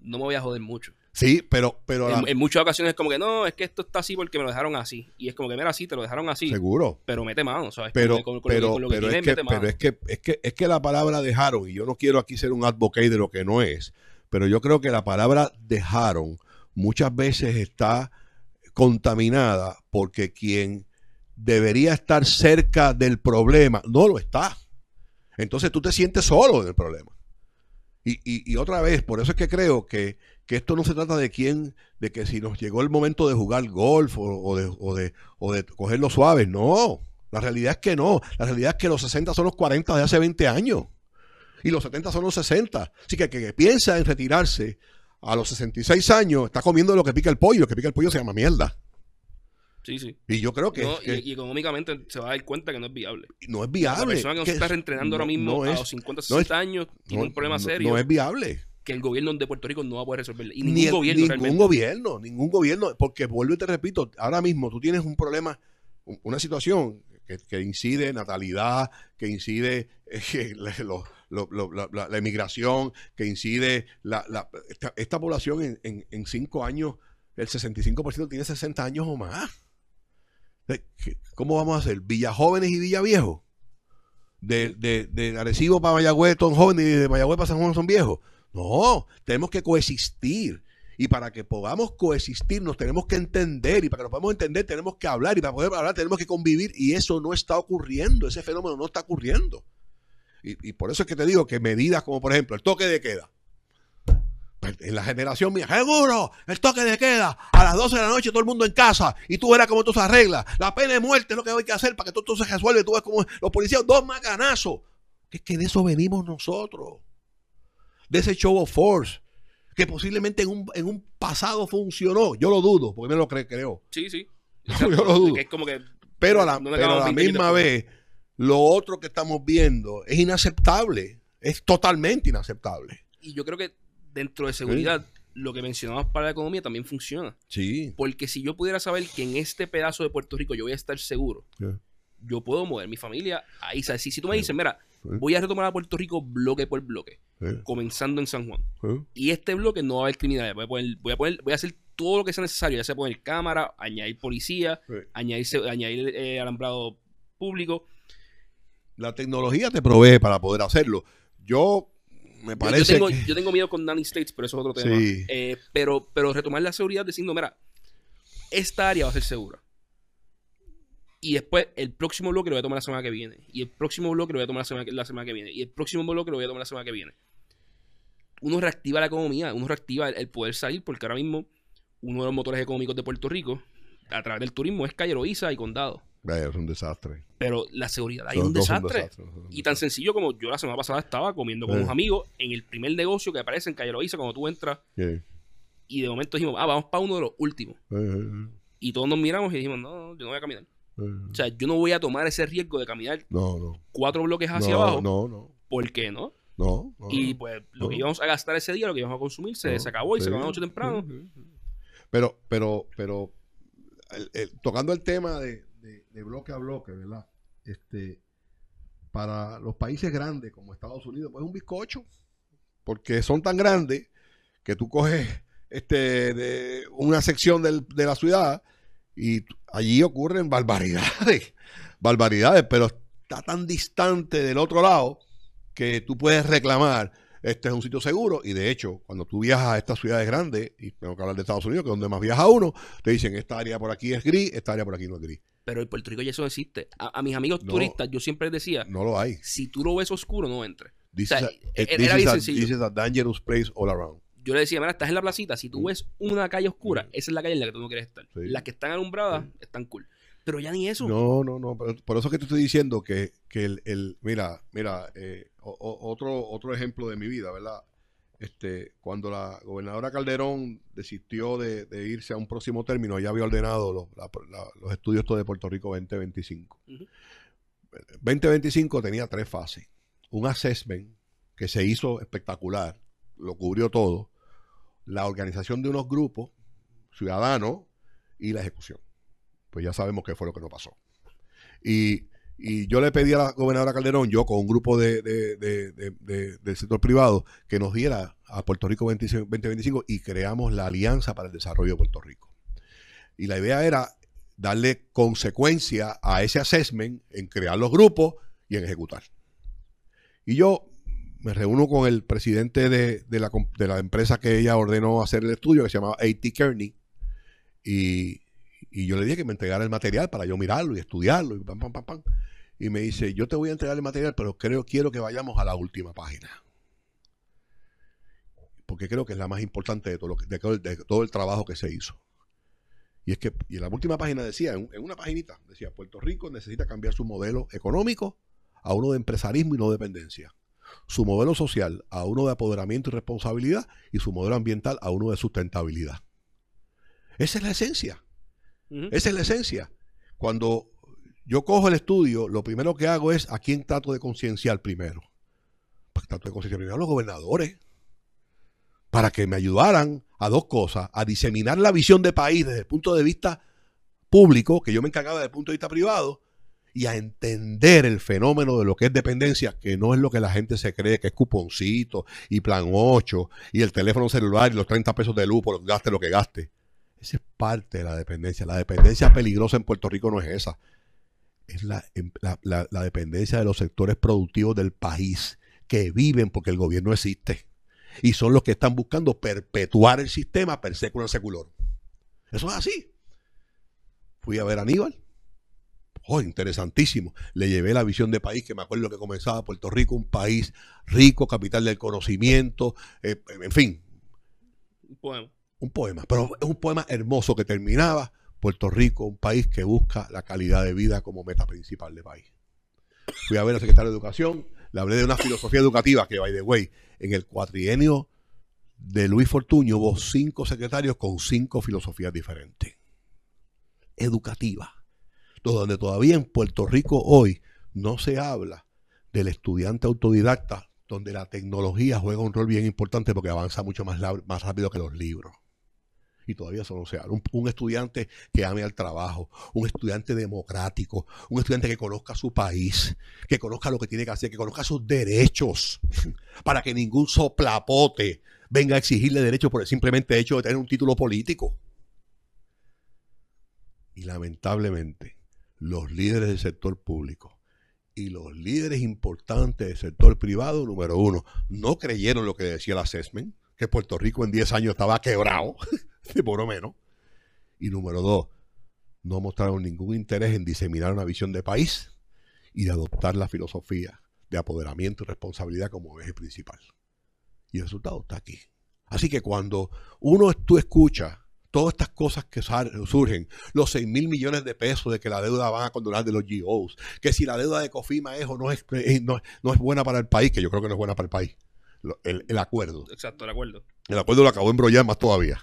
no me voy a joder mucho. Sí, pero... pero en, muchas ocasiones es como que no, es que esto está así porque me lo dejaron así. Y es como que, mira, así, te lo dejaron así. Seguro. Pero mete mano, ¿sabes? Pero, pero, pero, es que, pero es, que, es, que, es que la palabra dejaron, y yo no quiero aquí ser un advocate de lo que no es, pero yo creo que la palabra dejaron muchas veces está contaminada porque quien debería estar cerca del problema no lo está. Entonces tú te sientes solo en el problema. Y, y, otra vez, por eso es que creo que que esto no se trata de quién, de que si nos llegó el momento de jugar golf o, de, o, de, o de cogerlo suave. No, la realidad es que no. La realidad es que los 60 son los 40 de hace 20 años. Y los 70 son los 60. Así que el que piensa en retirarse a los 66 años está comiendo lo que pica el pollo. Lo que pica el pollo se llama mierda. Sí, sí. Y yo creo que, y, económicamente se va a dar cuenta que no es viable. No es viable. La persona que no se está reentrenando ahora mismo a los 50, 60 años tiene un problema serio. No es viable que el gobierno de Puerto Rico no va a poder resolver. Y ningún gobierno. Ningún gobierno, ningún gobierno. Porque vuelvo y te repito, ahora mismo tú tienes un problema, una situación que, incide natalidad, que incide eh, la, emigración, que incide la, esta, población en, cinco años, el 65% tiene 60 años o más. Eh, ¿Cómo vamos a hacer? ¿Villa jóvenes y Villa viejos? De, de, de para Mayagüez son jóvenes y de Mayagüez para San Juan son viejos. No, tenemos que coexistir. Y para que podamos coexistir nos tenemos que entender y para que nos podamos entender tenemos que hablar y para poder hablar tenemos que convivir y eso no está ocurriendo, ese fenómeno no está ocurriendo. Y, por eso es que te digo que medidas como por ejemplo el toque de queda. Pues, en la generación mía, seguro, el toque de queda a las 12 de la noche todo el mundo en casa y tú verás cómo tú se arregla. La pena de muerte es lo que hay que hacer para que todo, se resuelva. Tú ves como los policías, dos macanazos. Que es que de eso venimos nosotros. De ese show of force que posiblemente en un, en un pasado funcionó. Yo lo dudo, porque me lo creo. Sí, sí. Yo lo dudo. pero a la, misma vez, lo otro que estamos viendo es inaceptable. Es totalmente inaceptable. Y yo creo que dentro de seguridad, lo que mencionamos para la economía también funciona. Sí. Porque si yo pudiera saber que en este pedazo de Puerto Rico yo voy a estar seguro, yo puedo mover mi familia ahí. Si, si tú me dices, mira, voy a retomar a Puerto Rico bloque por bloque, comenzando en San Juan. Y este bloque no va a haber criminalidad. Voy a, poner, voy, a poner, voy a hacer todo lo que sea necesario, ya sea poner cámara, añadir policía, añadir, añadir eh, alambrado público. La tecnología te provee para poder hacerlo. Yo me parece. Yo, tengo, yo tengo, miedo con Danny States, pero eso es otro tema. Eh, pero, pero retomar la seguridad diciendo, mira, esta área va a ser segura. Y después el próximo bloque lo voy a tomar la semana que viene. Y el próximo bloque lo voy a tomar la semana, la semana que viene. Y el próximo bloque lo voy a tomar la semana que viene. Uno reactiva la economía, uno reactiva el, poder salir, porque ahora mismo uno de los motores económicos de Puerto Rico, a través del turismo, es Calle Loíza y Condado. Es un desastre. Pero la seguridad hay un desastre. y tan sencillo como yo la semana pasada estaba comiendo con unos amigos en el primer negocio que aparece en Calle Loíza cuando tú entras. Y de momento dijimos, ah, vamos para uno de los últimos. Y todos nos miramos y dijimos, no, yo no voy a caminar. O sea, yo no voy a tomar ese riesgo de caminar cuatro bloques hacia abajo. No, no. ¿Por qué no? No. y pues lo que íbamos a gastar ese día, lo que íbamos a consumir, se, acabó y se acabó mucho temprano. Pero, pero, pero, tocando el tema de, bloque a bloque, ¿verdad? Este, para los países grandes como Estados Unidos, pues es un bizcocho. Porque son tan grandes que tú coges este, de una sección de la ciudad y allí ocurren barbaridades, barbaridades, pero está tan distante del otro lado que tú puedes reclamar, este es un sitio seguro, y de hecho, cuando tú viajas a estas ciudades grandes, y tengo que hablar de Estados Unidos, que es donde más viaja uno, te dicen, esta área por aquí es gris, esta área por aquí no es gris. Pero en Puerto Rico ya eso no existe. A, mis amigos turistas, yo siempre decía, no lo hay. Si tú lo ves oscuro, no entres. This, is a dangerous place all around yo le decía, mira, estás en la placita, si tú mm. ves una calle oscura, mm. esa es la calle en la que tú no quieres estar. Las que están alumbradas están cool. Pero ya ni eso. No, no, no. Por, eso que te estoy diciendo que, el, mira, mira, eh, otro, otro ejemplo de mi vida, ¿verdad? Este, cuando la gobernadora Calderón desistió de, irse a un próximo término, ya había ordenado los, los estudios de Puerto Rico 2025. 2025 tenía tres fases. Un assessment que se hizo espectacular, lo cubrió todo la organización de unos grupos ciudadanos y la ejecución. Pues ya sabemos qué fue lo que no pasó. Y, yo le pedí a la gobernadora Calderón, yo con un grupo de, del sector privado, que nos diera a Puerto Rico 2025 y creamos la Alianza para el Desarrollo de Puerto Rico. Y la idea era darle consecuencia a ese assessment en crear los grupos y en ejecutar. Y yo me reúno con el presidente de, la, empresa que ella ordenó hacer el estudio, que se llamaba A.T. Kearney, y, yo le dije que me entregara el material para yo mirarlo y estudiarlo, y pam, pam, pam, pam. Y me dice, yo te voy a entregar el material, pero creo, quiero que vayamos a la última página. Porque creo que es la más importante de todo, lo de, todo el trabajo que se hizo. Y es que y en la última página decía, en, en una paginita, decía, Puerto Rico necesita cambiar su modelo económico a uno de empresarismo y no dependencia su modelo social a uno de apoderamiento y responsabilidad y su modelo ambiental a uno de sustentabilidad. Esa es la esencia. Esa es la esencia. Cuando yo cojo el estudio, lo primero que hago es a quién trato de concienciar primero. Pues trato de concienciar primero a los gobernadores para que me ayudaran a dos cosas, a diseminar la visión de país desde el punto de vista público, que yo me encargaba desde el punto de vista privado, y a entender el fenómeno de lo que es dependencia, que no es lo que la gente se cree, que es cuponcito y plan 8 y el teléfono celular y los 30 pesos de luz por gaste lo que gaste. Esa es parte de la dependencia. La dependencia peligrosa en Puerto Rico no es esa. Es la, em, dependencia de los sectores productivos del país que viven porque el gobierno existe. Y son los que están buscando perpetuar el sistema per secular seculor. Eso es así. Fui a ver a Aníbal. Oh, interesantísimo. Le llevé la visión de país que me acuerdo que comenzaba Puerto Rico, un país rico, capital del conocimiento, eh, en fin. Poema. Un poema, pero es un poema hermoso que terminaba Puerto Rico, un país que busca la calidad de vida como meta principal de país. Fui a ver al secretario de Educación, le hablé de una filosofía educativa que, by the way, en el cuatrienio de Luis Fortuño hubo cinco secretarios con cinco filosofías diferentes. Educativa. Donde todavía en Puerto Rico hoy no se habla del estudiante autodidacta, donde la tecnología juega un rol bien importante porque avanza mucho más, más rápido que los libros y todavía eso no se habla. Un, estudiante que ame al trabajo, un estudiante democrático, un estudiante que conozca su país, que conozca lo que tiene que hacer, que conozca sus derechos, para que ningún soplapote venga a exigirle derechos por el simplemente hecho de tener un título político. Y lamentablemente, los líderes del sector público y los líderes importantes del sector privado, número uno, no creyeron lo que decía el assessment, que Puerto Rico en 10 años estaba quebrado. por lo menos. Y número dos, no mostraron ningún interés en diseminar una visión de país y de adoptar la filosofía de apoderamiento y responsabilidad como eje principal. Y el resultado está aquí. Así que cuando uno tú escucha todas estas cosas que surgen, los 6 mil millones de pesos de que la deuda van a condonar de los GOs, que si la deuda de COFIMA es o no es, eh, no, no es buena para el país, que yo creo que no es buena para el país, el, acuerdo. Exacto, el acuerdo. El acuerdo lo acabó de embrollar más todavía.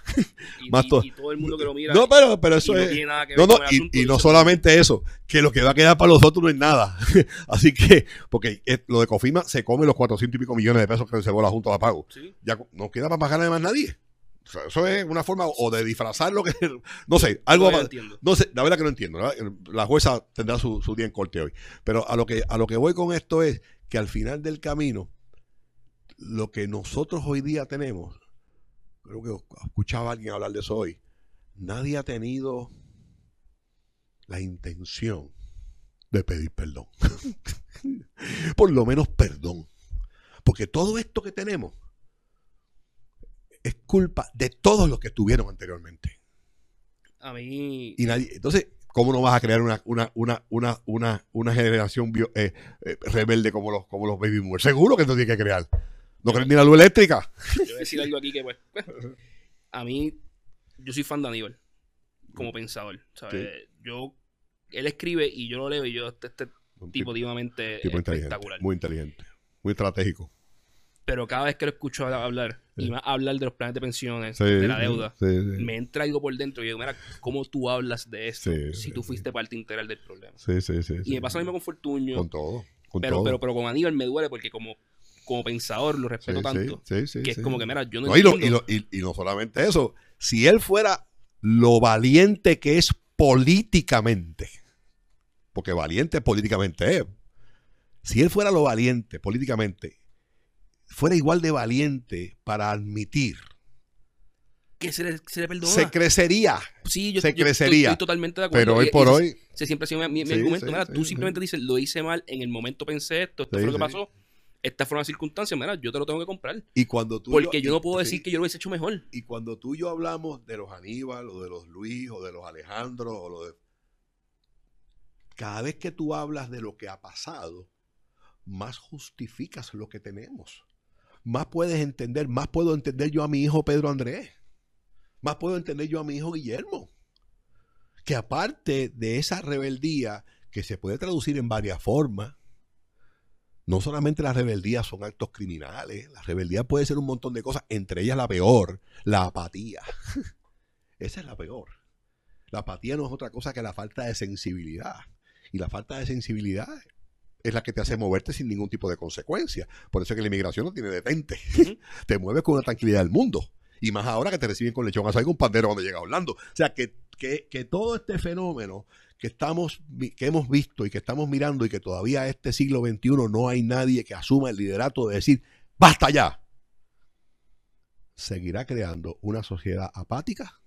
Y, más todo el mundo que lo mira. No, pero, pero eso es. No, no, y, no solamente eso, que lo que va a quedar para los otros no es nada. Así que, porque lo de Cofima se come los 400 y pico millones de pesos que reservó la Junta de Pago. Ya no queda para pagar más nadie. eso es una forma o de disfrazar lo que. No sé, algo. No, no sé, la verdad que no entiendo. La jueza tendrá su, su día en corte hoy. Pero a lo, que, a lo que voy con esto es que al final del camino lo que nosotros hoy día tenemos, creo que escuchaba a alguien hablar de eso hoy, nadie ha tenido la intención de pedir perdón. Por lo menos perdón. Porque todo esto que tenemos es culpa de todos los que estuvieron anteriormente. A mí. Y nadie, entonces, ¿cómo no vas a crear una, una, una, una, una, una generación eh, eh, rebelde como los, como los baby boomers? Seguro que no tiene que crear. ¿No creen ni la luz eléctrica? Yo voy a decir algo aquí que, pues, pues, a mí, yo soy fan de Aníbal, como pensador, ¿sabes? Yo, él escribe y yo lo leo y yo, este, este tipo, tipo espectacular. Muy inteligente, muy estratégico. Pero cada vez que lo escucho hablar, y más hablar de los planes de pensiones, de la deuda, me entra algo por dentro y digo, mira, ¿cómo tú hablas de esto si tú fuiste parte integral del problema? Sí, sí, sí. Y me pasa lo mismo con Fortuño. Con todo. pero, pero, pero con Aníbal me duele porque como como pensador lo respeto tanto. que es como que, mira, yo no, y, no solamente eso, si él fuera lo valiente que es políticamente, porque valiente políticamente es, si él fuera lo valiente políticamente, fuera igual de valiente para admitir que se le, se perdona. Se crecería. Sí, yo, se crecería. Estoy, totalmente de acuerdo. Pero hoy por hoy. Se siempre ha sido mi, argumento. mira, tú simplemente dices, lo hice mal, en el momento pensé esto, esto fue lo que pasó esta fue una circunstancia, mira, yo te lo tengo que comprar. Y cuando tú Porque yo, no puedo decir que yo lo hubiese hecho mejor. Y cuando tú y yo hablamos de los Aníbal, o de los Luis, o de los Alejandro, o lo de. Cada vez que tú hablas de lo que ha pasado, más justificas lo que tenemos. Más puedes entender, más puedo entender yo a mi hijo Pedro Andrés. Más puedo entender yo a mi hijo Guillermo. Que aparte de esa rebeldía que se puede traducir en varias formas, no solamente las rebeldías son actos criminales, la rebeldía puede ser un montón de cosas, entre ellas la peor, la apatía. Esa es la peor. La apatía no es otra cosa que la falta de sensibilidad. Y la falta de sensibilidad es la que te hace moverte sin ningún tipo de consecuencia. Por eso es que la inmigración no tiene detente. te mueves con una tranquilidad del mundo. Y más ahora que te reciben con lechón y con pandero cuando llega Orlando. O sea, que, que, que todo este fenómeno que, estamos, que hemos visto y que estamos mirando y que todavía este siglo XXI no hay nadie que asuma el liderato de decir, basta ya, seguirá creando una sociedad apática,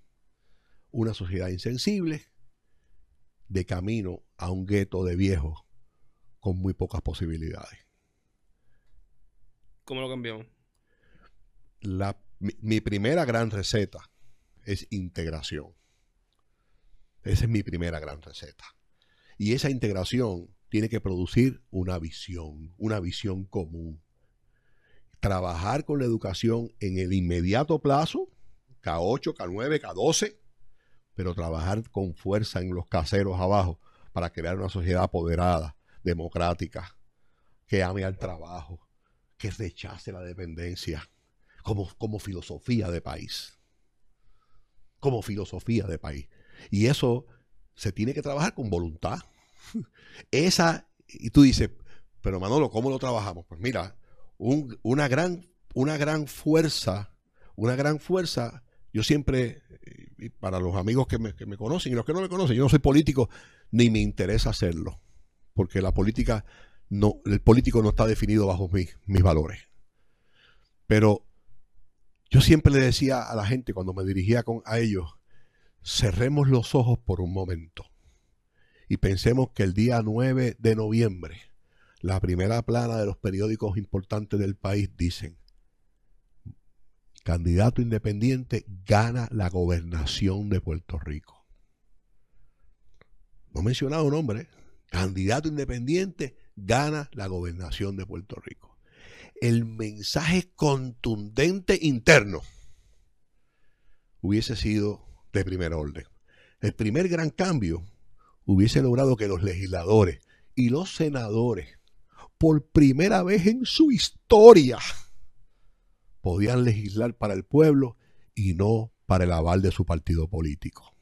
una sociedad insensible, de camino a un gueto de viejos con muy pocas posibilidades. ¿Cómo lo cambiamos? mi, primera gran receta es integración. Esa es mi primera gran receta. Y esa integración tiene que producir una visión, una visión común. Trabajar con la educación en el inmediato plazo, K8, K9, K12, pero trabajar con fuerza en los caseros abajo para crear una sociedad apoderada, democrática, que ame al trabajo, que rechace la dependencia, como, como filosofía de país. Como filosofía de país. Y eso se tiene que trabajar con voluntad. Esa, y tú dices, pero Manolo, ¿cómo lo trabajamos? Pues mira, una, gran, una gran fuerza, una gran fuerza, yo siempre, para los amigos que me, que me conocen y los que no me conocen, yo no soy político, ni me interesa hacerlo, porque la política no, el político no está definido bajo mis, mis valores. Pero yo siempre le decía a la gente cuando me dirigía con, a ellos, cerremos los ojos por un momento y pensemos que el día 9 de noviembre, la primera plana de los periódicos importantes del país dicen, candidato independiente gana la gobernación de Puerto Rico. No he mencionado un nombre, candidato independiente gana la gobernación de Puerto Rico. El mensaje contundente interno hubiese sido de primer orden. El primer gran cambio hubiese logrado que los legisladores y los senadores, por primera vez en su historia, podían legislar para el pueblo y no para el aval de su partido político.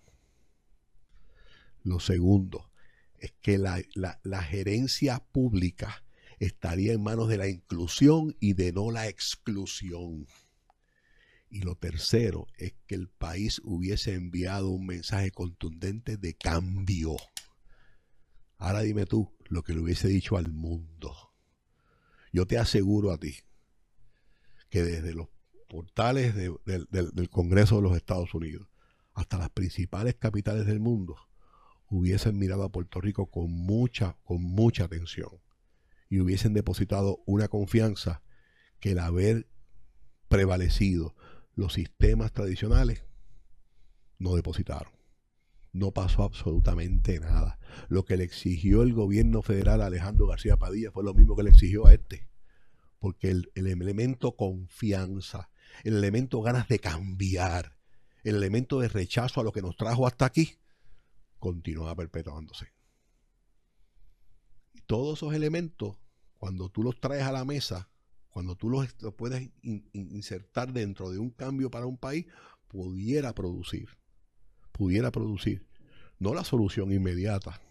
Lo segundo, es que la, gerencia pública estaría en manos de la inclusión y de no la exclusión. Y lo tercero es que el país hubiese enviado un mensaje contundente de cambio. Ahora dime tú lo que le hubiese dicho al mundo. Yo te aseguro a ti que desde los portales del Congreso de los Estados Unidos hasta las principales capitales del mundo, hubiesen mirado a Puerto Rico con mucha, con mucha atención y hubiesen depositado una confianza que el haber prevalecido los sistemas tradicionales no depositaron. No pasó absolutamente nada. Lo que le exigió el gobierno federal a Alejandro García Padilla fue lo mismo que le exigió a este. Porque el, el elemento confianza, el elemento ganas de cambiar, el elemento de rechazo a lo que nos trajo hasta aquí, continúa perpetuándose. Todos esos elementos, cuando tú los traes a la mesa, cuando tú los, puedes insertar dentro de un cambio para un país, pudiera producir, pudiera producir, no la solución inmediata.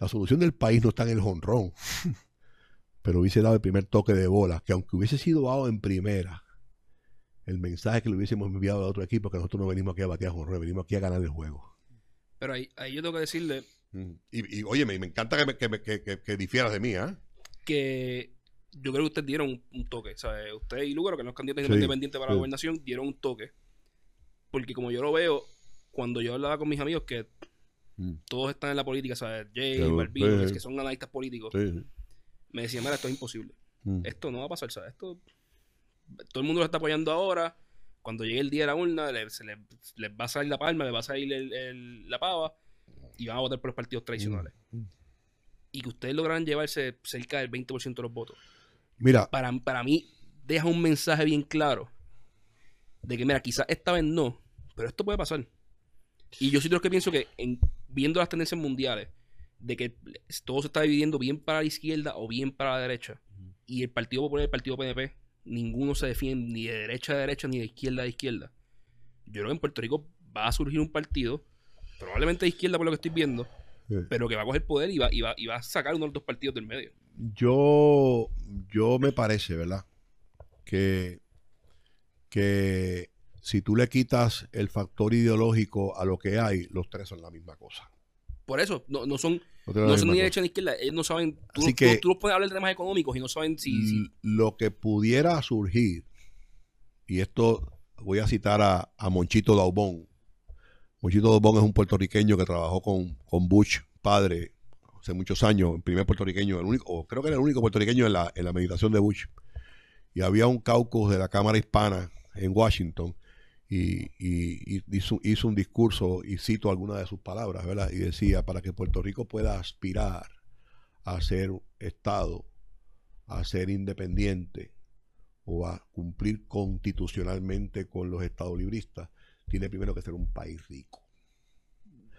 La solución del país no está en el jonrón, pero hubiese dado el primer toque de bola, que aunque hubiese sido dado en primera, el mensaje que le hubiesiemos enviado a otro equipo, que nosotros no venimos aquí a batear jonrón, venimos aquí a ganar el juego. Pero ahí, yo tengo que decirle. Mm. Y, oye, me, encanta que, difieras de mí, ¿eh? Que yo creo que ustedes dieron un, toque. ¿sabes? Usted y Lugaro, que no es candidatos independientes para la gobernación, dieron un toque. Porque como yo lo veo, cuando yo hablaba con mis amigos que mm. todos están en la política, ¿sabes? Jay, Balvin, que son analistas políticos, me decían, mira, esto es imposible. Mm. Esto no va a pasar, ¿sabes? Esto, todo el mundo lo está apoyando ahora cuando llegue el día de la urna, se les, va a salir la palma, les va a salir la pava y van a votar por los partidos tradicionales. Mm. Y que ustedes logran llevarse cerca del 20% de los votos. Mira. Para, para mí, deja un mensaje bien claro de que, mira, quizás esta vez no, pero esto puede pasar. Y yo de los que pienso que, en, viendo las tendencias mundiales, de que todo se está dividiendo bien para la izquierda o bien para la derecha, y el Partido Popular y el Partido PNP ninguno se defiende ni de derecha a derecha ni de izquierda a izquierda. Yo creo que en Puerto Rico va a surgir un partido, probablemente de izquierda por lo que estoy viendo, pero que va a coger poder y va, y, va, y va a sacar uno de los dos partidos del medio. Yo, yo me parece, ¿verdad? Que, que si tú le quitas el factor ideológico a lo que hay, los tres son la misma cosa. Por eso, no, no son no, son ni derecha ni izquierda. Ellos no saben. Tú, los puedes hablar de temas económicos y no saben si, Lo que pudiera surgir, y esto voy a citar a, Monchito Daubón. Monchito Daubón es un puertorriqueño que trabajó con, con Bush, padre, hace muchos años, el primer puertorriqueño, el único, creo que era el único puertorriqueño en la, en la meditación de Bush. Y había un caucus de la Cámara Hispana en Washington y, hizo, hizo, un discurso y cito algunas de sus palabras, ¿verdad? Y decía, para que Puerto Rico pueda aspirar a ser Estado, a ser independiente o a cumplir constitucionalmente con los estados libristas, tiene primero que ser un país rico.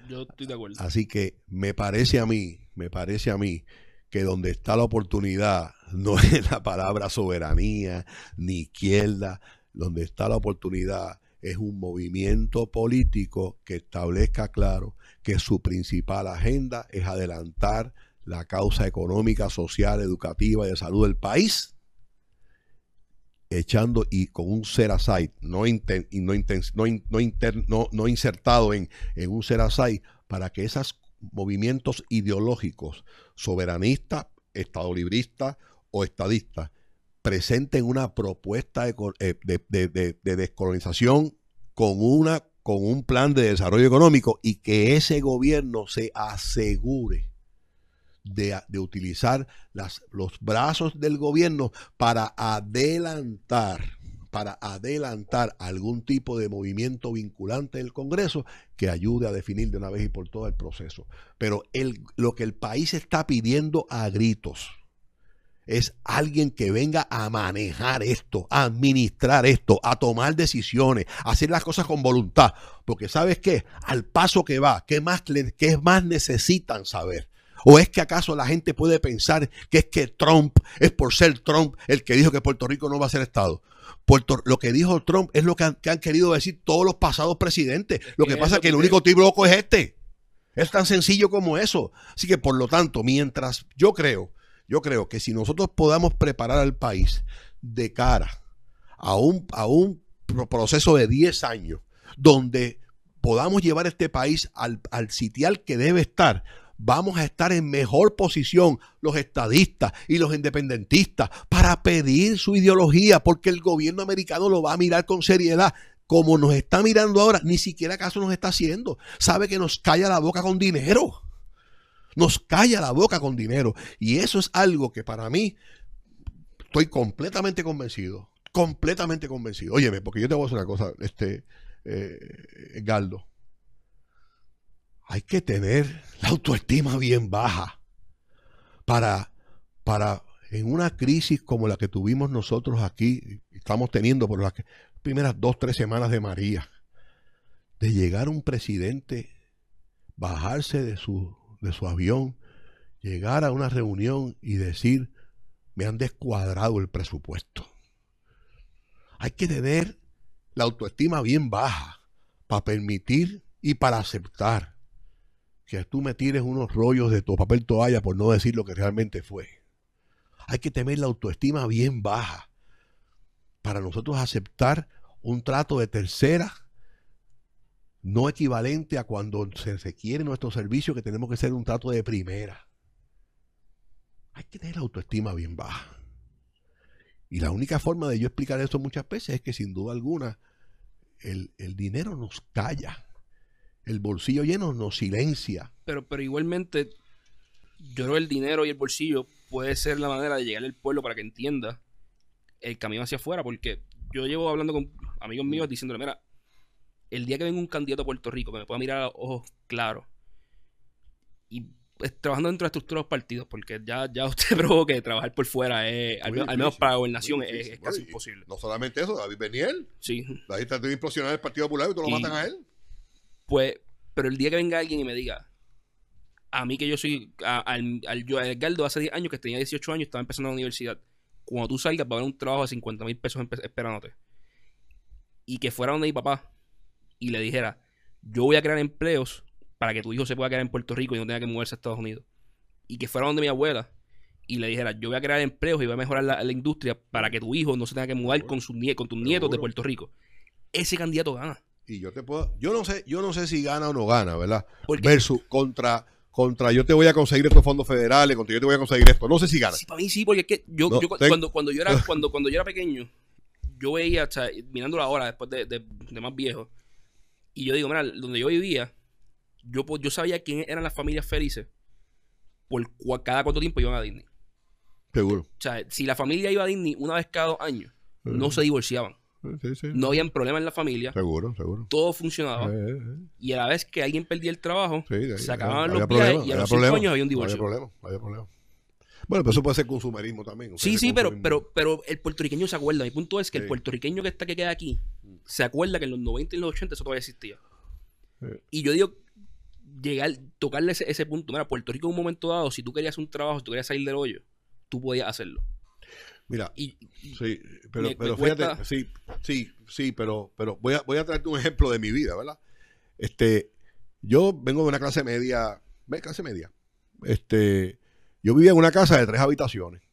Yo estoy de acuerdo. Así que me parece a mí, me parece a mí que donde está la oportunidad no es la palabra soberanía ni izquierda, donde está la oportunidad es un movimiento político que establezca claro que su principal agenda es adelantar la causa económica, social, educativa y de salud del país, echando y con un ser aside, no, no, no, insertado en, en un ser aside, para que esos movimientos ideológicos, soberanistas, estadolibristas o estadistas, presenten una propuesta de, eh, de, descolonización con, una, con un plan de desarrollo económico y que ese gobierno se asegure de, utilizar las, los brazos del gobierno para adelantar para adelantar algún tipo de movimiento vinculante del Congreso que ayude a definir de una vez y por todas el proceso. Pero el, lo que el país está pidiendo a gritos es alguien que venga a manejar esto, a administrar esto, a tomar decisiones, a hacer las cosas con voluntad. Porque sabes qué, al paso que va, ¿qué más, qué más necesitan saber? ¿O es que acaso la gente puede pensar que es que Trump es por ser Trump el que dijo que Puerto Rico no va a ser Estado? Puerto, lo que dijo Trump es lo que han, querido decir todos los pasados presidentes. Lo que pasa es que el único tipo loco es este. Es tan sencillo como eso. Así que por lo tanto, mientras yo creo, yo creo que si nosotros podamos preparar al país de cara a un, a un proceso de 10 años donde podamos llevar este país al, al sitial que debe estar, vamos a estar en mejor posición los estadistas y los independentistas para pedir su ideología, porque el gobierno americano lo va a mirar con seriedad. Como nos está mirando ahora, ni siquiera acaso nos está haciendo. Sabe que nos calla la boca con dinero. Nos calla la boca con dinero. Y eso es algo que para mí estoy completamente convencido. Completamente convencido. Óyeme, porque yo te voy a decir una cosa, este, eh, Galdo hay que tener la autoestima bien baja para, para en una crisis como la que tuvimos nosotros aquí, estamos teniendo por las primeras dos, tres semanas de María, de llegar un presidente, bajarse de su, de su avión, llegar a una reunión y decir, me han descuadrado el presupuesto. Hay que tener la autoestima bien baja para permitir y para aceptar que tú me tires unos rollos de tu papel toalla por no decir lo que realmente fue. Hay que tener la autoestima bien baja para nosotros aceptar un trato de tercera no equivalente a cuando se requiere nuestro servicio que tenemos que ser un trato de primera. Hay que tener la autoestima bien baja. Y la única forma de yo explicar eso muchas veces es que sin duda alguna el, el dinero nos calla el bolsillo lleno nos silencia. Pero, pero igualmente, yo creo que el dinero y el bolsillo puede ser la manera de llegar al pueblo para que entienda el camino hacia afuera, porque yo llevo hablando con amigos míos diciéndole, mira, el día que venga un candidato a Puerto Rico que me pueda mirar a los ojos claros y pues, trabajando dentro de la estructura de los partidos, porque ya, ya usted probó que trabajar por fuera es, al, menos para la gobernación, es, casi imposible. No solamente eso, David Beniel. Sí. David está de implosionar el Partido Popular y tú lo matan a él. Pues, pero el día que venga alguien y me diga, a mí que yo soy, al, al, yo, Edgardo hace 10 años, que tenía 18 años, estaba empezando la universidad, cuando tú salgas va a haber un trabajo de 50 mil pesos esperándote. Y que fuera donde mi papá y le dijera, yo voy a crear empleos para que tu hijo se pueda quedar en Puerto Rico y no tenga que moverse a Estados Unidos. Y que fuera donde mi abuela y le dijera, yo voy a crear empleos y voy a mejorar la, industria para que tu hijo no se tenga que mudar con, su con tus nietos de Puerto Rico. Ese candidato gana y yo te puedo, yo no sé, yo no sé si gana o no gana, ¿verdad? Versus contra contra yo te voy a conseguir estos fondos federales, contra yo te voy a conseguir esto. No sé si gana. Sí, para mí sí, porque es que yo, cuando, cuando yo era cuando, cuando yo era pequeño, yo veía, sea, mirándolo ahora después de, de, más viejo, y yo digo, mira, donde yo vivía, yo, yo sabía quién eran las familias felices por cada cuánto tiempo iban a Disney. Seguro. O sea, si la familia iba a Disney una vez cada dos años, no se divorciaban. No había problema en la familia. Seguro, seguro. Todo funcionaba. Y a la vez que alguien perdía el trabajo, se acababan los viajes y a los cinco años había un divorcio. Había problema, había problema. Bueno, pero eso puede ser consumerismo también. sí, sí, pero, pero, pero el puertorriqueño se acuerda. Mi punto es que el puertorriqueño que está que queda aquí se acuerda que en los 90 y los 80 eso todavía existía. Y yo digo, llegar, tocarle ese, ese, punto. Mira, Puerto Rico en un momento dado, si tú querías un trabajo, si tú querías salir del hoyo, tú podías hacerlo. Mira, sí, pero, pero fíjate, sí, sí, sí, pero, pero voy a, voy a traerte un ejemplo de mi vida, ¿verdad? Este, yo vengo de una clase media, ¿ves? Clase media. Este, yo vivía en una casa de tres habitaciones.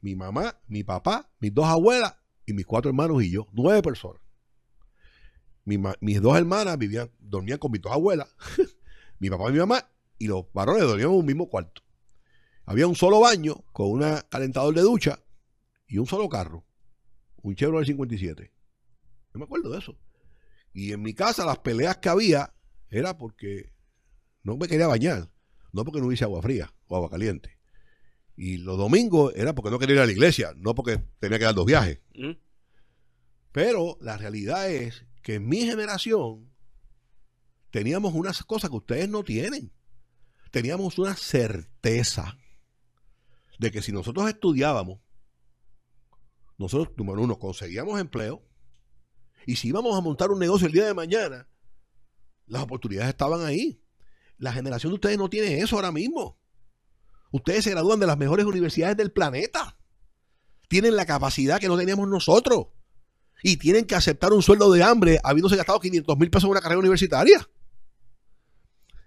Mi mamá, mi papá, mis dos abuelas y mis cuatro hermanos y yo. Nueve personas. mis dos hermanas vivían, dormían con mis dos abuelas, mi papá y mi mamá, y los varones dormían en un mismo cuarto. Había un solo baño con un calentador de ducha y un solo carro. Un Chevrolet 57. No me acuerdo de eso. Y en mi casa las peleas que había era porque no me quería bañar. No porque no hubiese agua fría o agua caliente. Y los domingos era porque no quería ir a la iglesia, no porque tenía que dar dos viajes. Mm. Pero la realidad es que en mi generación teníamos unas cosas que ustedes no tienen. Teníamos una certeza de que si nosotros estudiábamos, nosotros, número uno, conseguíamos empleo, y si íbamos a montar un negocio el día de mañana, las oportunidades estaban ahí. La generación de ustedes no tiene eso ahora mismo. Ustedes se gradúan de las mejores universidades del planeta. Tienen la capacidad que no teníamos nosotros. Y tienen que aceptar un sueldo de hambre habiéndose gastado 500 mil pesos en una carrera universitaria.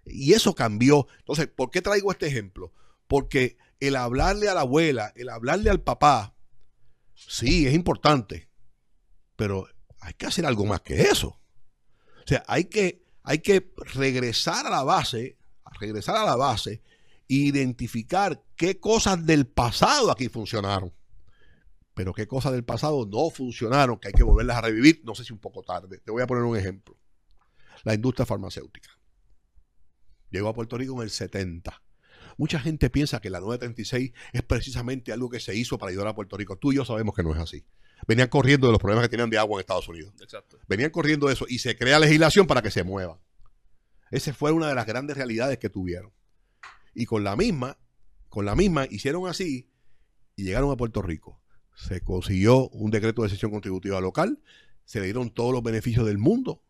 Y eso cambió. Entonces, ¿por qué traigo este ejemplo? Porque el hablarle a la abuela, el hablarle al papá, sí, es importante. Pero hay que hacer algo más que eso. O sea, hay que, hay que regresar a la base, regresar a la base identificar qué cosas del pasado aquí funcionaron, pero qué cosas del pasado no funcionaron, que hay que volverlas a revivir, no sé si un poco tarde. Te voy a poner un ejemplo. La industria farmacéutica. Llegó a Puerto Rico en el 70. Mucha gente piensa que la 936 es precisamente algo que se hizo para ayudar a Puerto Rico. Tú y yo sabemos que no es así. Venían corriendo de los problemas que tenían de agua en Estados Unidos. Venían corriendo de eso y se crea legislación para que se mueva. Esa fue una de las grandes realidades que tuvieron. Y con la misma, con la misma hicieron así y llegaron a Puerto Rico. Se consiguió un decreto de sesión contributiva local, se le dieron todos los beneficios del mundo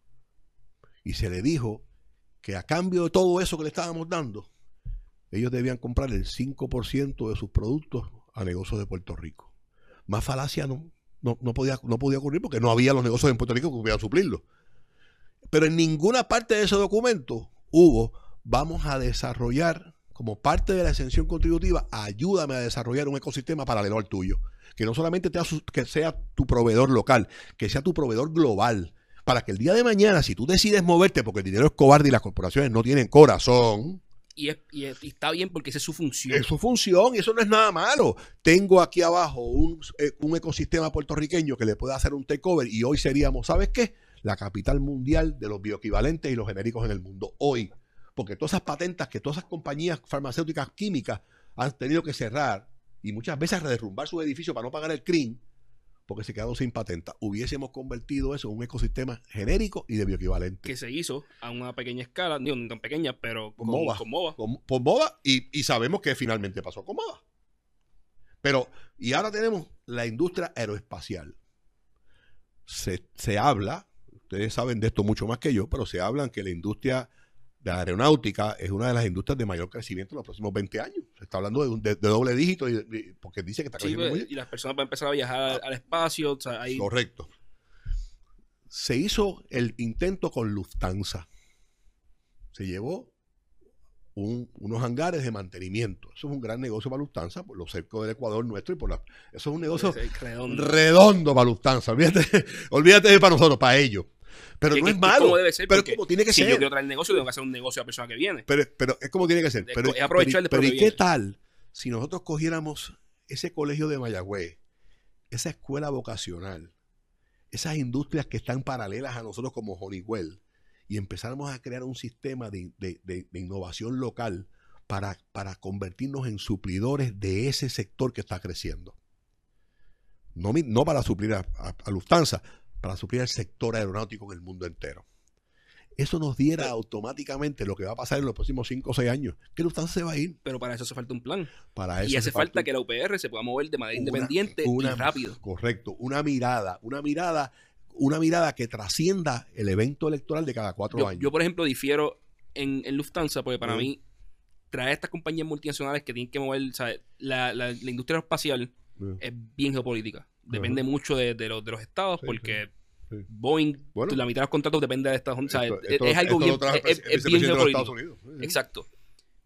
y se le dijo que a cambio de todo eso que le estábamos dando, ellos debían comprar el 5% de sus productos a negocios de Puerto Rico. Más falacia no, no, no, podía, no podía ocurrir porque no había los negocios en Puerto Rico que pudieran suplirlo. Pero en ninguna parte de ese documento hubo, vamos a desarrollar como parte de la exención contributiva, ayúdame a desarrollar un ecosistema paralelo al tuyo. Que no solamente que sea tu proveedor local, que sea tu proveedor global. Para que el día de mañana, si tú decides moverte porque el dinero es cobarde y las corporaciones no tienen corazón. Y, está bien porque esa es su función. Es su función y eso no es nada malo. Tengo aquí abajo un, eh, un ecosistema puertorriqueño que le puede hacer un takeover y hoy seríamos, ¿sabes qué? La capital mundial de los bioequivalentes y los genéricos en el mundo. Hoy porque todas esas patentes que todas esas compañías farmacéuticas químicas han tenido que cerrar y muchas veces derrumbar sus edificios para no pagar el CRIM, porque se quedaron sin patenta. Hubiésemos convertido eso en un ecosistema genérico y de bioequivalente. Que se hizo a una pequeña escala, no tan pequeña, pero con, MOBA. Con MOBA. Con, MOBA y, sabemos que finalmente pasó con MOBA. Pero, y ahora tenemos la industria aeroespacial. Se, se habla, ustedes saben de esto mucho más que yo, pero se hablan que la industria la aeronáutica es una de las industrias de mayor crecimiento en los próximos 20 años. Se está hablando de, de, doble dígito y, porque dice que está creciendo pues, Y las personas van a empezar a viajar al espacio. Correcto. Se hizo el intento con Lufthansa. Se llevó unos hangares de mantenimiento. Eso es un gran negocio para Lufthansa, por los cercos del Ecuador nuestro y por la... Eso es un negocio redondo. para Lufthansa. Olvídate, olvídate de para nosotros, para ellos. Pero no es malo. Como debe ser, pero como tiene que si ser. Si yo quiero traer el negocio, tengo que hacer un negocio a la persona que viene. Pero, pero es como tiene que ser. Pero, aprovechar pero, ¿y qué tal si nosotros cogiéramos ese colegio de Mayagüez, esa escuela vocacional, esas industrias que están paralelas a nosotros como Honeywell, y empezáramos a crear un sistema de, de, de, innovación local para, para, convertirnos en suplidores de ese sector que está creciendo? No, no para suplir a, a, a Lufthansa, para suplir el sector aeronáutico en el mundo entero. Eso nos diera automáticamente lo que va a pasar en los próximos 5 o 6 años. Que Lufthansa se va a ir. Pero para eso hace falta un plan. Para y hace falta que la UPR se pueda mover de manera independiente y rápido. Correcto. Una mirada, una mirada, una mirada que trascienda el evento electoral de cada cuatro años. Yo, por ejemplo, difiero en, Lufthansa, porque para mí, traer estas compañías multinacionales que tienen que mover, La, la, industria espacial es bien geopolítica. Depende mucho de, los, de los estados, porque Boeing, la mitad de los contratos depende de Estados Unidos. es, algo bien, es, bien Exacto.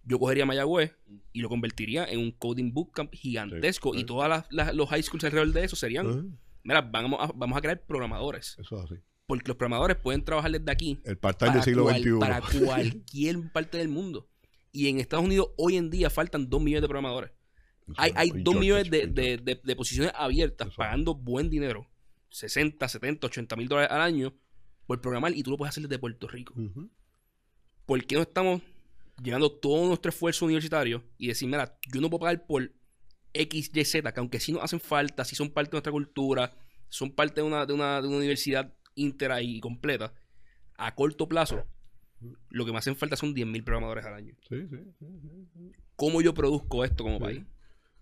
Yo cogería Mayagüez y lo convertiría en un coding bootcamp gigantesco y todos los high schools alrededor de eso serían, mira, vamos a, vamos a crear programadores. Eso es así. Porque los programadores pueden trabajar desde aquí. El part-time del siglo XXI. Para cualquier parte del mundo. Y en Estados Unidos hoy en día faltan dos millones de programadores. Hay, hay dos millones de, de, de, posiciones abiertas pagando buen dinero 60, 70, 80 mil dólares al año por programar y tú lo puedes hacer desde Puerto Rico. ¿Por qué no estamos llevando todo nuestro esfuerzo universitario y decir, mira, yo no puedo pagar por X, Y, Z, que aunque sí nos hacen falta, sí son parte de nuestra cultura, son parte de una, de una, de una universidad íntegra y completa, a corto plazo, lo que me hacen falta son 10 mil programadores al año. Sí, sí, ¿Cómo yo produzco esto como país?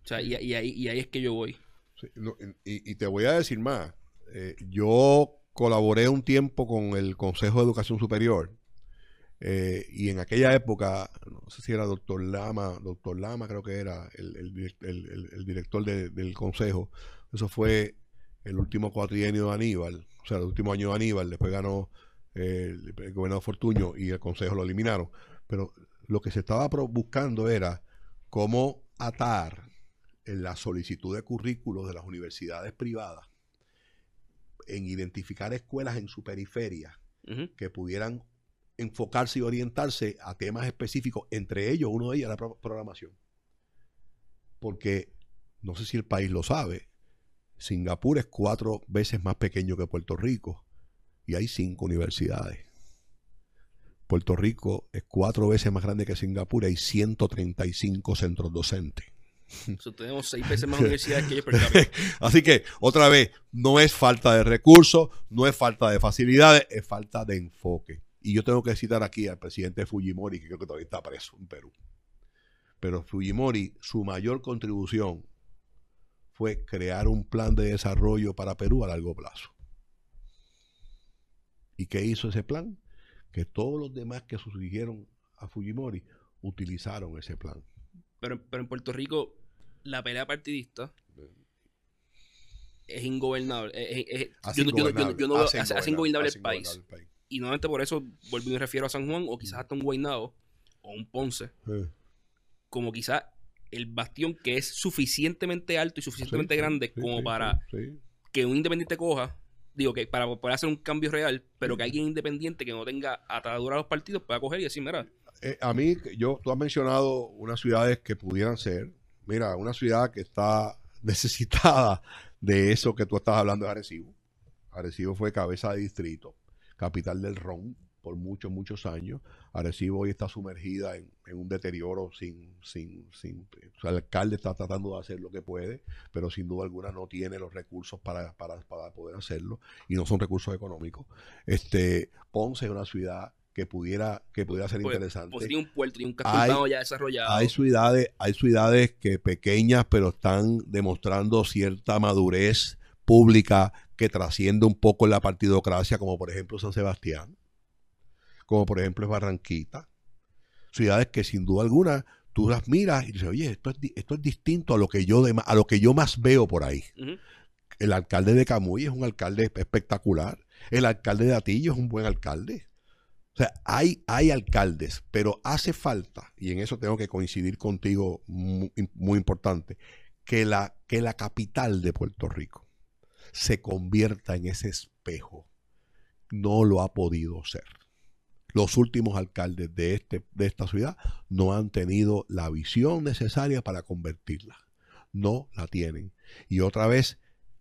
O sea, y, ahí, es que yo voy. y, te voy a decir más. Eh, yo colaboré un tiempo con el Consejo de Educación Superior eh, y en aquella época, no sé si era doctor Lama, doctor Lama creo que era el, director del Consejo, eso fue el último cuatrienio de Aníbal, o sea, el último año de Aníbal, después ganó eh, el gobernador Fortuño y el Consejo lo eliminaron, pero lo que se estaba buscando era cómo atar en la solicitud de currículos de las universidades privadas en identificar escuelas en su periferia que pudieran enfocarse y orientarse a temas específicos, entre ellos uno de ellos la programación. Porque, no sé si el país lo sabe, Singapur es cuatro veces más pequeño que Puerto Rico y hay cinco universidades. Puerto Rico es cuatro veces más grande que Singapur y hay 135 centros docentes tenemos seis veces más universidades que ellos Así que, otra vez, no es falta de recursos, no es falta de facilidades, es falta de enfoque. Y yo tengo que citar aquí al presidente Fujimori, que creo que todavía está preso en Perú. Pero Fujimori, su mayor contribución fue crear un plan de desarrollo para Perú a largo plazo. ¿Y qué hizo ese plan? Que todos los demás que sucedieron a Fujimori utilizaron ese plan. Pero, pero en Puerto Rico, la pelea partidista es ingobernable. yo, no veo, hace, ingobernable, el país. Y nuevamente por eso vuelvo y me refiero a San Juan o quizás hasta un Guaynabo o un Ponce. Como quizás el bastión que es suficientemente alto y suficientemente grande como para que un independiente coja, digo que para poder hacer un cambio real, pero que alguien independiente que no tenga atadura a los partidos pueda coger y decir, mira, eh, a mí, yo, tú has mencionado unas ciudades que pudieran ser. Mira, una ciudad que está necesitada de eso que tú estás hablando de Arecibo. Arecibo fue cabeza de distrito, capital del Ron por muchos, muchos años. Arecibo hoy está sumergida en, un deterioro sin, sin, sin el alcalde está tratando de hacer lo que puede, pero sin duda alguna no tiene los recursos para, para, para poder hacerlo y no son recursos económicos. Este, Ponce es una ciudad que pudiera, que pudiera ser pues, interesante. Podría un puerto y un casco ya desarrollado. Hay ciudades, hay ciudades que pequeñas, pero están demostrando cierta madurez pública que trasciende un poco la partidocracia, como por ejemplo San Sebastián, como por ejemplo es Barranquita. Ciudades que sin duda alguna tú las miras y dices, oye, esto es, esto es distinto a lo que yo a lo que yo más veo por ahí. El alcalde de Camuy es un alcalde espectacular. El alcalde de Atillo es un buen alcalde. O sea, hay, hay alcaldes, pero hace falta, y en eso tengo que coincidir contigo muy, importante, que la, que la capital de Puerto Rico se convierta en ese espejo. No lo ha podido ser. Los últimos alcaldes de, este, de esta ciudad no han tenido la visión necesaria para convertirla. No la tienen. Y otra vez,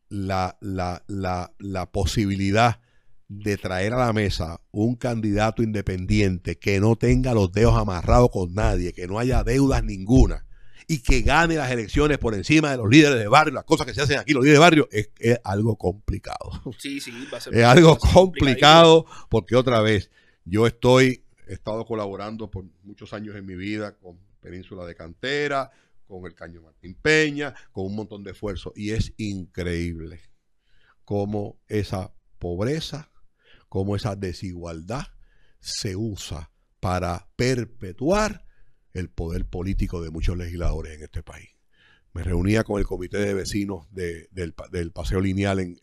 la, la, la, la posibilidad de traer a la mesa un candidato independiente que no tenga los dedos amarrados con nadie, que no haya deudas ninguna y que gane las elecciones por encima de los líderes de barrio, las cosas que se hacen aquí los líderes de barrio, es, algo complicado. Sí, sí, va a ser, es algo complicado porque otra vez, yo estoy, he estado colaborando por muchos años en mi vida con Península de Cantera, con el Caño Martín Peña, con un montón de esfuerzo y es increíble cómo esa pobreza, cómo esa desigualdad se usa para perpetuar el poder político de muchos legisladores en este país. Me reunía con el comité de vecinos del, paseo lineal en,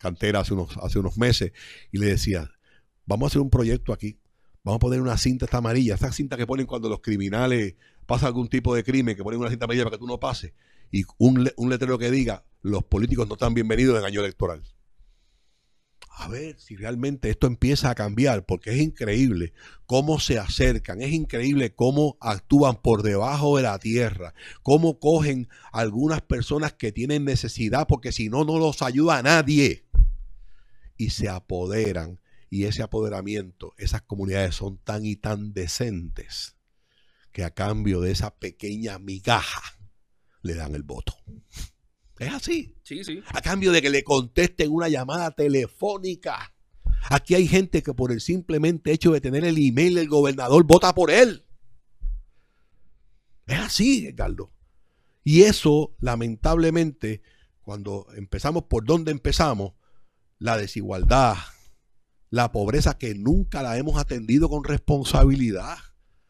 cantera hace unos, meses y le decía, vamos a hacer un proyecto aquí, vamos a poner una cinta esta amarilla, esta cinta que ponen cuando los criminales pasan algún tipo de crimen, que ponen una cinta amarilla para que tú no pases, y un, un letrero que diga, los políticos no están bienvenidos en año electoral a ver si realmente esto empieza a cambiar, porque es increíble cómo se acercan, es increíble cómo actúan por debajo de la tierra, cómo cogen algunas personas que tienen necesidad, porque si no, no los ayuda a nadie, y se apoderan. Y ese apoderamiento, esas comunidades son tan y tan decentes que a cambio de esa pequeña migaja le dan el voto. Es así. Sí, sí. A cambio de que le contesten una llamada telefónica. Aquí hay gente que por el simplemente hecho de tener el email del gobernador vota por él. Es así, Edgardo. Y eso, lamentablemente, cuando empezamos por donde empezamos, la desigualdad, la pobreza que nunca la hemos atendido con responsabilidad.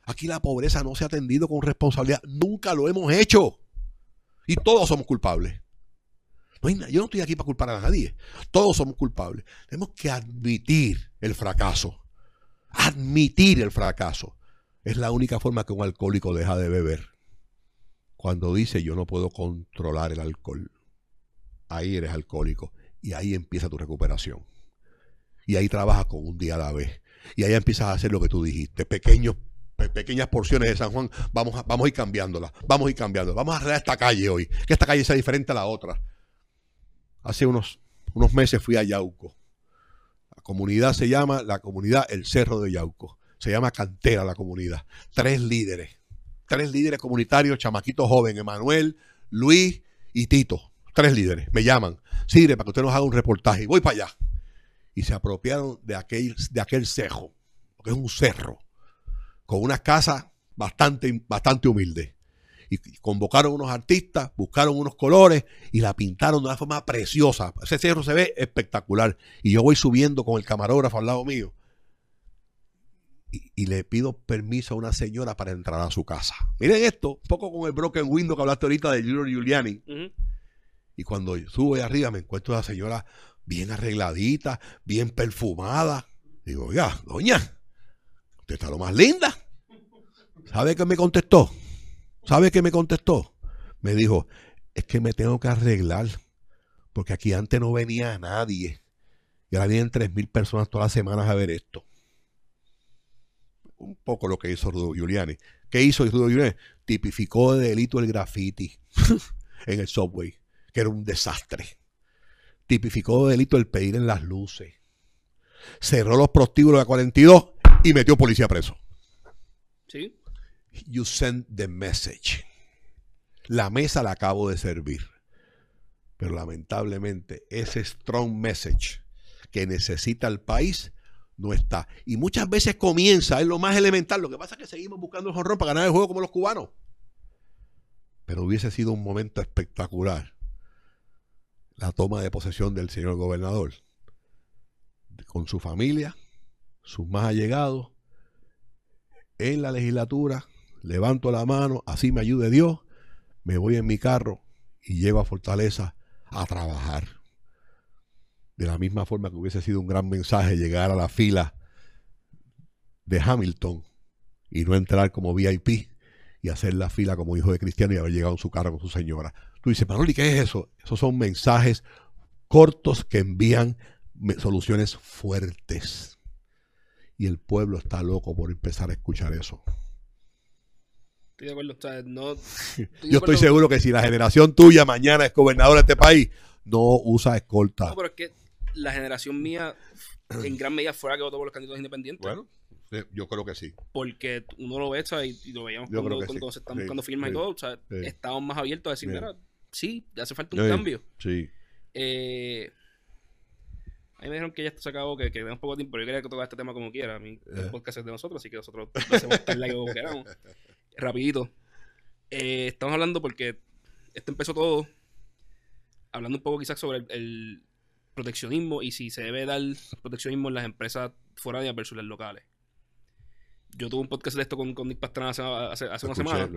Aquí la pobreza no se ha atendido con responsabilidad, nunca lo hemos hecho. Y todos somos culpables yo no estoy aquí para culpar a nadie. Todos somos culpables. Tenemos que admitir el fracaso. Admitir el fracaso. Es la única forma que un alcohólico deja de beber. Cuando dice yo no puedo controlar el alcohol. Ahí eres alcohólico. Y ahí empieza tu recuperación. Y ahí trabajas con un día a la vez. Y ahí empiezas a hacer lo que tú dijiste. Pequeñas porciones de San Juan, vamos a, vamos a ir cambiándolas, vamos a ir cambiándolas, vamos a arreglar esta calle hoy, que esta calle sea diferente a la otra hace unos, unos meses fui a Yauco. La comunidad se llama, la comunidad El Cerro de Yauco. Se llama Cantera la comunidad. Tres líderes. Tres líderes comunitarios, chamaquitos jóvenes, Emanuel, Luis y Tito. Tres líderes. Me llaman. Sire, para que usted nos haga un reportaje. Voy para allá. Y se apropiaron de aquel, de aquel cejo, porque es un cerro, con una casa bastante, bastante humilde y convocaron unos artistas, buscaron unos colores y la pintaron de una forma preciosa. Ese cerro se ve espectacular. Y yo voy subiendo con el camarógrafo al lado mío y, le pido permiso a una señora para entrar a su casa. Miren esto, un poco con el broken window que hablaste ahorita de Giulio Giuliani. Y cuando subo ahí arriba me encuentro a la señora bien arregladita, bien perfumada. Digo, ya, doña, usted está lo más linda. ¿Sabe qué me contestó? ¿Sabe qué me contestó? Me dijo, es que me tengo que arreglar, porque aquí antes no venía nadie. Y ahora vienen tres mil personas todas las semanas a ver esto. Un poco lo que hizo Rudo Giuliani. ¿Qué hizo Rudo Giuliani? Tipificó de delito el graffiti en el subway, que era un desastre. Tipificó de delito el pedir en las luces. Cerró los prostíbulos de 42 y metió policía preso. Sí you send the message. La mesa la acabo de servir. Pero lamentablemente ese strong message que necesita el país no está. Y muchas veces comienza, es lo más elemental. Lo que pasa es que seguimos buscando el jorrón para ganar el juego como los cubanos. Pero hubiese sido un momento espectacular la toma de posesión del señor gobernador con su familia, sus más allegados, en la legislatura, levanto la mano, así me ayude Dios, me voy en mi carro y llego a Fortaleza a trabajar. De la misma forma que hubiese sido un gran mensaje llegar a la fila de Hamilton y no entrar como VIP y hacer la fila como hijo de cristiano y haber llegado en su carro con su señora. Tú dices, Manoli, ¿qué es eso? Esos son mensajes cortos que envían soluciones fuertes. Y el pueblo está loco por empezar a escuchar eso. Estoy de acuerdo. no, Yo estoy seguro que si la generación tuya mañana es gobernadora de este país, no usa escolta. No, pero es que la generación mía en gran medida fuera que votó por los candidatos independientes. Bueno, yo creo que sí. Porque uno lo ve, Y, lo veíamos cuando, cuando, se están buscando firmas y todo. O sea, estamos más abiertos a decir, mira, sí, hace falta un cambio. Sí. Eh, a mí me dijeron que ya se acabó, que, que un poco de tiempo, pero yo quería que tocara este tema como quiera. A mí, el eh. podcast es de nosotros, así que nosotros hacemos tan like como queramos. Rapidito. Eh, estamos hablando porque esto empezó todo hablando un poco quizás sobre el, proteccionismo y si se debe dar proteccionismo en las empresas foráneas versus las locales. Yo tuve un podcast de esto con, con Nick Pastrana hace, hace, una semana.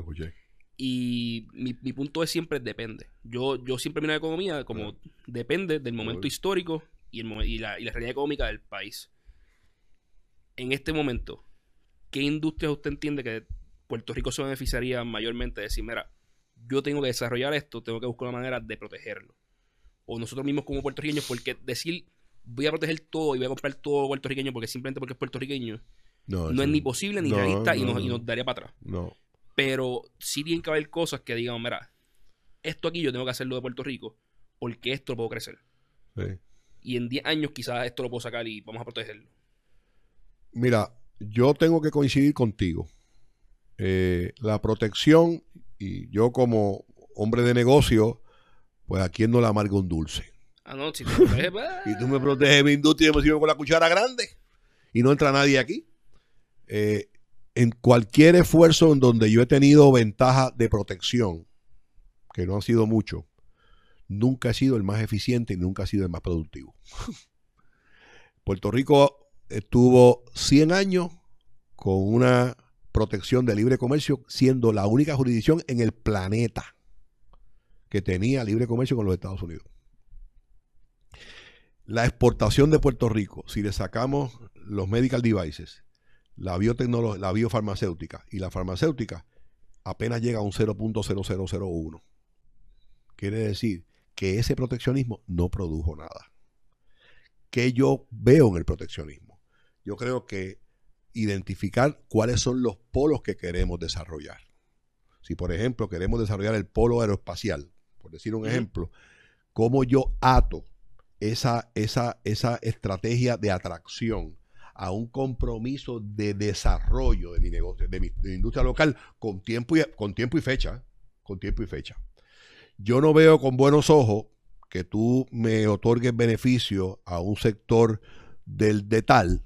Y mi, punto es siempre depende. Yo, yo siempre miro la economía como depende del momento histórico y, el, y, la, y la realidad económica del país. En este momento, ¿qué industria usted entiende que Puerto Rico se beneficiaría mayormente de decir, mira, yo tengo que desarrollar esto, tengo que buscar una manera de protegerlo? O nosotros mismos como puertorriqueños, porque decir voy a proteger todo y voy a comprar todo puertorriqueño porque simplemente porque es puertorriqueño, no, es ni posible ni realista y, nos, daría para atrás. No. Pero sí tienen que haber cosas que digan, mira, esto aquí yo tengo que hacerlo de Puerto Rico porque esto lo puedo crecer. Y en 10 años quizás esto lo puedo sacar y vamos a protegerlo. Mira, yo tengo que coincidir contigo. Eh, la protección, y yo como hombre de negocio, pues a quién no le amarga un dulce. Ah, no, si pues. y tú me proteges mi industria y me sirve con la cuchara grande. Y no entra nadie aquí. Eh, en cualquier esfuerzo en donde yo he tenido ventaja de protección, que no ha sido mucho, nunca he sido el más eficiente y nunca he sido el más productivo. Puerto Rico estuvo 100 años con una protección de libre comercio, siendo la única jurisdicción en el planeta que tenía libre comercio con los Estados Unidos. La exportación de Puerto Rico, si le sacamos los medical devices, la biotecnología, la biofarmacéutica y la farmacéutica, apenas llega a un 0.0001. Quiere decir que ese proteccionismo no produjo nada. ¿Qué yo veo en el proteccionismo? Yo creo que identificar cuáles son los polos que queremos desarrollar. Si, por ejemplo, queremos desarrollar el polo aeroespacial, por decir un ejemplo, cómo yo ato esa, esa, esa estrategia de atracción a un compromiso de desarrollo de mi negocio, de mi, industria local con tiempo, y, con tiempo y fecha, con tiempo y fecha. Yo no veo con buenos ojos que tú me otorgues beneficio a un sector del detal,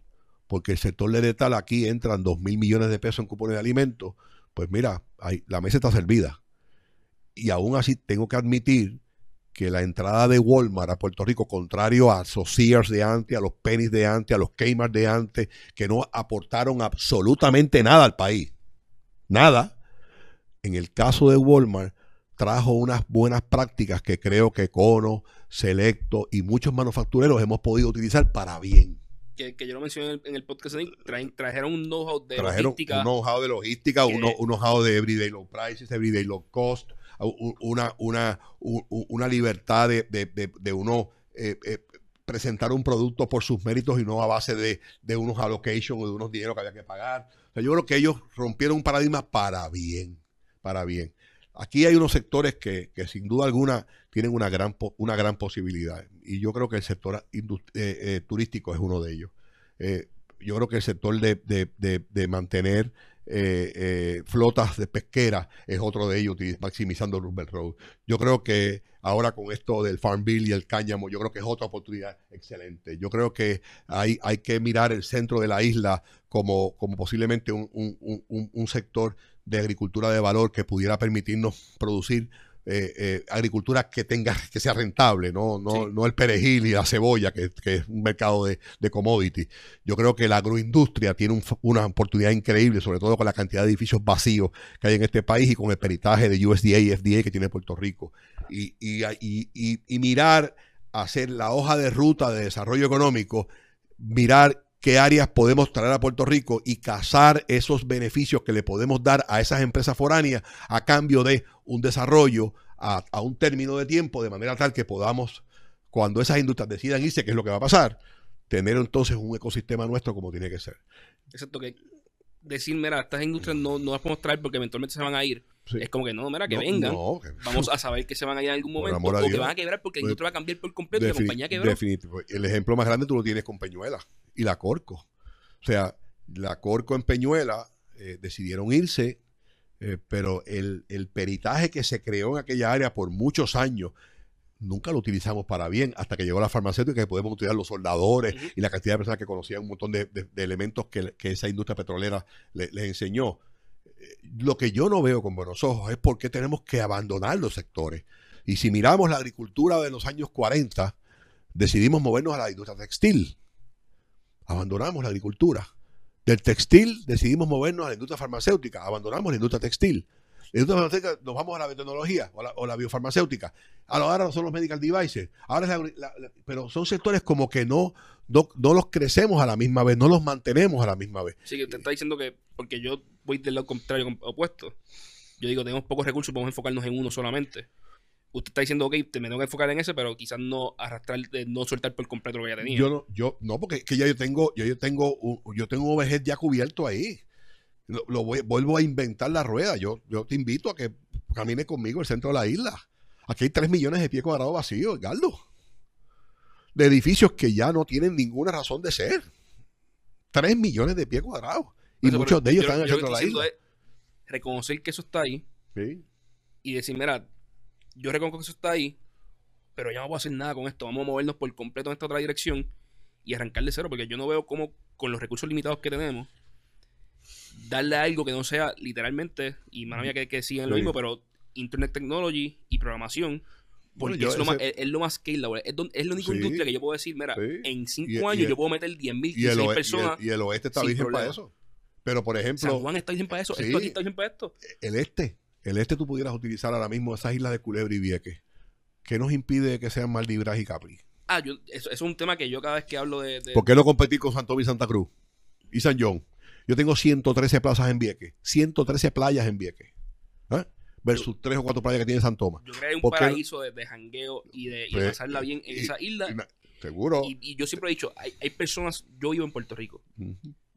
porque el sector de detal aquí entran 2 mil millones de pesos en cupones de alimentos, pues mira, la mesa está servida. Y aún así tengo que admitir que la entrada de Walmart a Puerto Rico, contrario a los Sears de antes, a los Pennies de antes, a los Kmart de antes, que no aportaron absolutamente nada al país. Nada. En el caso de Walmart, trajo unas buenas prácticas que creo que Cono, Selecto y muchos manufactureros hemos podido utilizar para bien. Que, yo lo mencioné en el, podcast, trajeron un know-how de logística. Un know-how de logística, un know-how de everyday low prices, everyday low cost, una, una, una libertad de, de, uno eh, eh, presentar un producto por sus méritos y no a base de, de unos allocations o de unos dineros que había que pagar. O sea, yo creo que ellos rompieron un paradigma para bien, para bien. Aquí hay unos sectores que, que sin duda alguna tienen una gran, una gran posibilidad y yo creo que el sector eh, turístico es uno de ellos. yo creo que el sector de, de, de mantener eh, eh, flotas de pesquera es otro de ellos, maximizando Roosevelt Road. Yo creo que ahora con esto del Farm Bill y el cáñamo, yo creo que es otra oportunidad excelente. Yo creo que hay, hay que mirar el centro de la isla como, como posiblemente un, un sector de agricultura de valor que pudiera permitirnos producir eh, eh, agricultura que tenga, que sea rentable, no, no, no el perejil y la cebolla, que, es un mercado de, de, commodity. Yo creo que la agroindustria tiene una oportunidad increíble, sobre todo con la cantidad de edificios vacíos que hay en este país y con el peritaje de USDA y FDA que tiene Puerto Rico. Y, y, y, y mirar, hacer la hoja de ruta de desarrollo económico, mirar qué áreas podemos traer a Puerto Rico y cazar esos beneficios que le podemos dar a esas empresas foráneas a cambio de un desarrollo a, un término de tiempo, de manera tal que podamos, cuando esas industrias decidan irse, que es lo que va a pasar, tener entonces un ecosistema nuestro como tiene que ser. Exacto, que decir, mira, estas industrias no, no las podemos traer porque eventualmente se van a ir. Es como que no, mira, que vengan. Vamos a saber que se van a ir en algún momento o que van a quebrar porque la industria va a cambiar por completo y la compañía quebró. Definitivo. El ejemplo más grande tú lo tienes con Peñuela y la Corco. O sea, la Corco en Peñuela eh, decidieron irse, eh, pero el, peritaje que se creó en aquella área por muchos años, nunca lo utilizamos para bien, hasta que llegó la farmacéutica que podemos utilizar los soldadores y la cantidad de personas que conocían un montón de, elementos que, esa industria petrolera les enseñó. Lo que yo no veo con buenos ojos es por qué tenemos que abandonar los sectores. Y si miramos la agricultura de los años 40, decidimos movernos a la industria textil. Abandonamos la agricultura. Del textil decidimos movernos a la industria farmacéutica, abandonamos la industria textil. La industria farmacéutica nos vamos a la biotecnología o la, biofarmacéutica. Ahora son los medical devices. Ahora pero son sectores como que no, no, los crecemos a la misma vez, no los mantenemos a la misma vez. Sí, que usted está diciendo que, porque yo voy del lado contrario opuesto. Yo digo, tenemos pocos recursos, podemos enfocarnos en uno solamente usted está diciendo, ok, te me tengo que enfocar en ese, pero quizás no arrastrar, no soltar por completo lo que ya tenía. Yo no, yo, no porque que ya yo tengo, yo, tengo, un, yo tengo un overhead ya cubierto ahí. Lo, vuelvo a inventar la rueda. Yo, yo te invito a que camine conmigo el centro de la isla. Aquí hay 3 millones de pies cuadrados vacíos, Galdo. De edificios que ya no tienen ninguna razón de ser. 3 millones de pies cuadrados. Y muchos de ellos están en el centro de la isla. reconocer que eso está ahí. Sí. Y decir, mira, yo reconozco que eso está ahí, pero ya no puedo hacer nada con esto. Vamos a movernos por completo en esta otra dirección y arrancar de cero, porque yo no veo cómo con los recursos limitados que tenemos, darle algo que no sea literalmente, y más mía que, que sigan lo mismo, pero Internet Technology y programación, porque es, lo más, es, lo más scalable. Es, es la única industria que yo puedo decir, mira, en cinco años yo puedo meter 10.000, 16 personas. Y el, oeste está virgen para eso. Pero, por ejemplo... San Juan está virgen para eso. esto aquí está virgen para esto. El este el este tú pudieras utilizar ahora mismo esas islas de Culebra y Vieques. ¿Qué nos impide que sean Maldivas y Capri? Ah, yo, eso, es un tema que yo cada vez que hablo de... ¿Por qué no competir con Santo y Santa Cruz? Y San John. Yo tengo 113 plazas en Vieques. 113 playas en Vieques. ¿eh? Versus tres o cuatro playas que tiene San Tomás. Yo creo que hay un paraíso de, jangueo y de pues, pasarla bien en esa isla. seguro. Y, yo siempre he dicho, hay, hay, personas, yo vivo en Puerto Rico.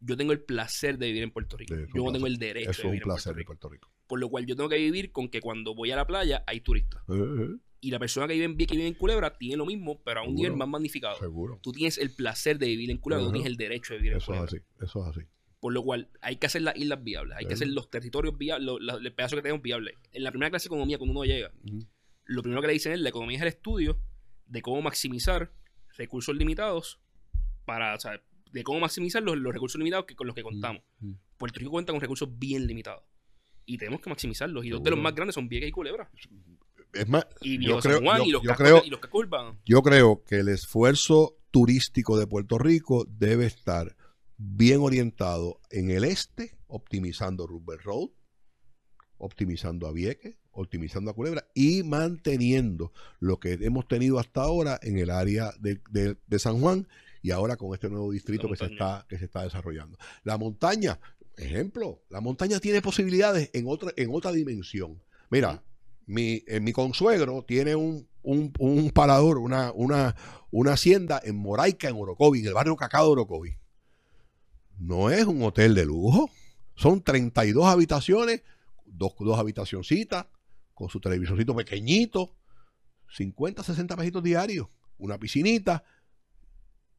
Yo tengo el placer de vivir en Puerto Rico. yo no tengo el derecho de vivir en Puerto Rico. Puerto Rico. Por lo cual yo tengo que vivir con que cuando voy a la playa hay turistas. Eh, eh. Y la persona que vive en, que vive en Culebra tiene lo mismo, pero a un nivel más magnificado. Seguro. Tú tienes el placer de vivir en Culebra, tú tienes el derecho de vivir en Culebra. Eso es así, eso es así. Por lo cual hay que hacer las islas viables, hay que hacer los territorios viables, los, el pedazo que tenemos viables. En la primera clase de economía, cuando uno llega, lo primero que le dicen es la economía es el estudio de cómo maximizar recursos limitados para, o sea, de cómo maximizar los, recursos limitados que, con los que contamos. Puerto Rico cuenta con recursos bien limitados y tenemos que maximizarlos. Y dos de los más grandes son Vieques y Culebra. Es más, y yo creo, y los, creo, y los que culpan. Yo creo que el esfuerzo turístico de Puerto Rico debe estar bien orientado en el este, optimizando Rubber Road, optimizando a Vieques, optimizando a Culebra y manteniendo lo que hemos tenido hasta ahora en el área de, de San Juan y ahora con este nuevo distrito que se, está, que se está desarrollando. La montaña, Ejemplo, la montaña tiene posibilidades en otra, en otra dimensión. Mira, mi, eh, mi consuegro tiene un, un, parador, una, una, una, hacienda en Moraica, en Orocovi, en el barrio Cacao de Orocovi. No es un hotel de lujo. Son 32 habitaciones, dos, dos habitacioncitas, con su televisorcito pequeñito, 50, 60 pesitos diarios, una piscinita.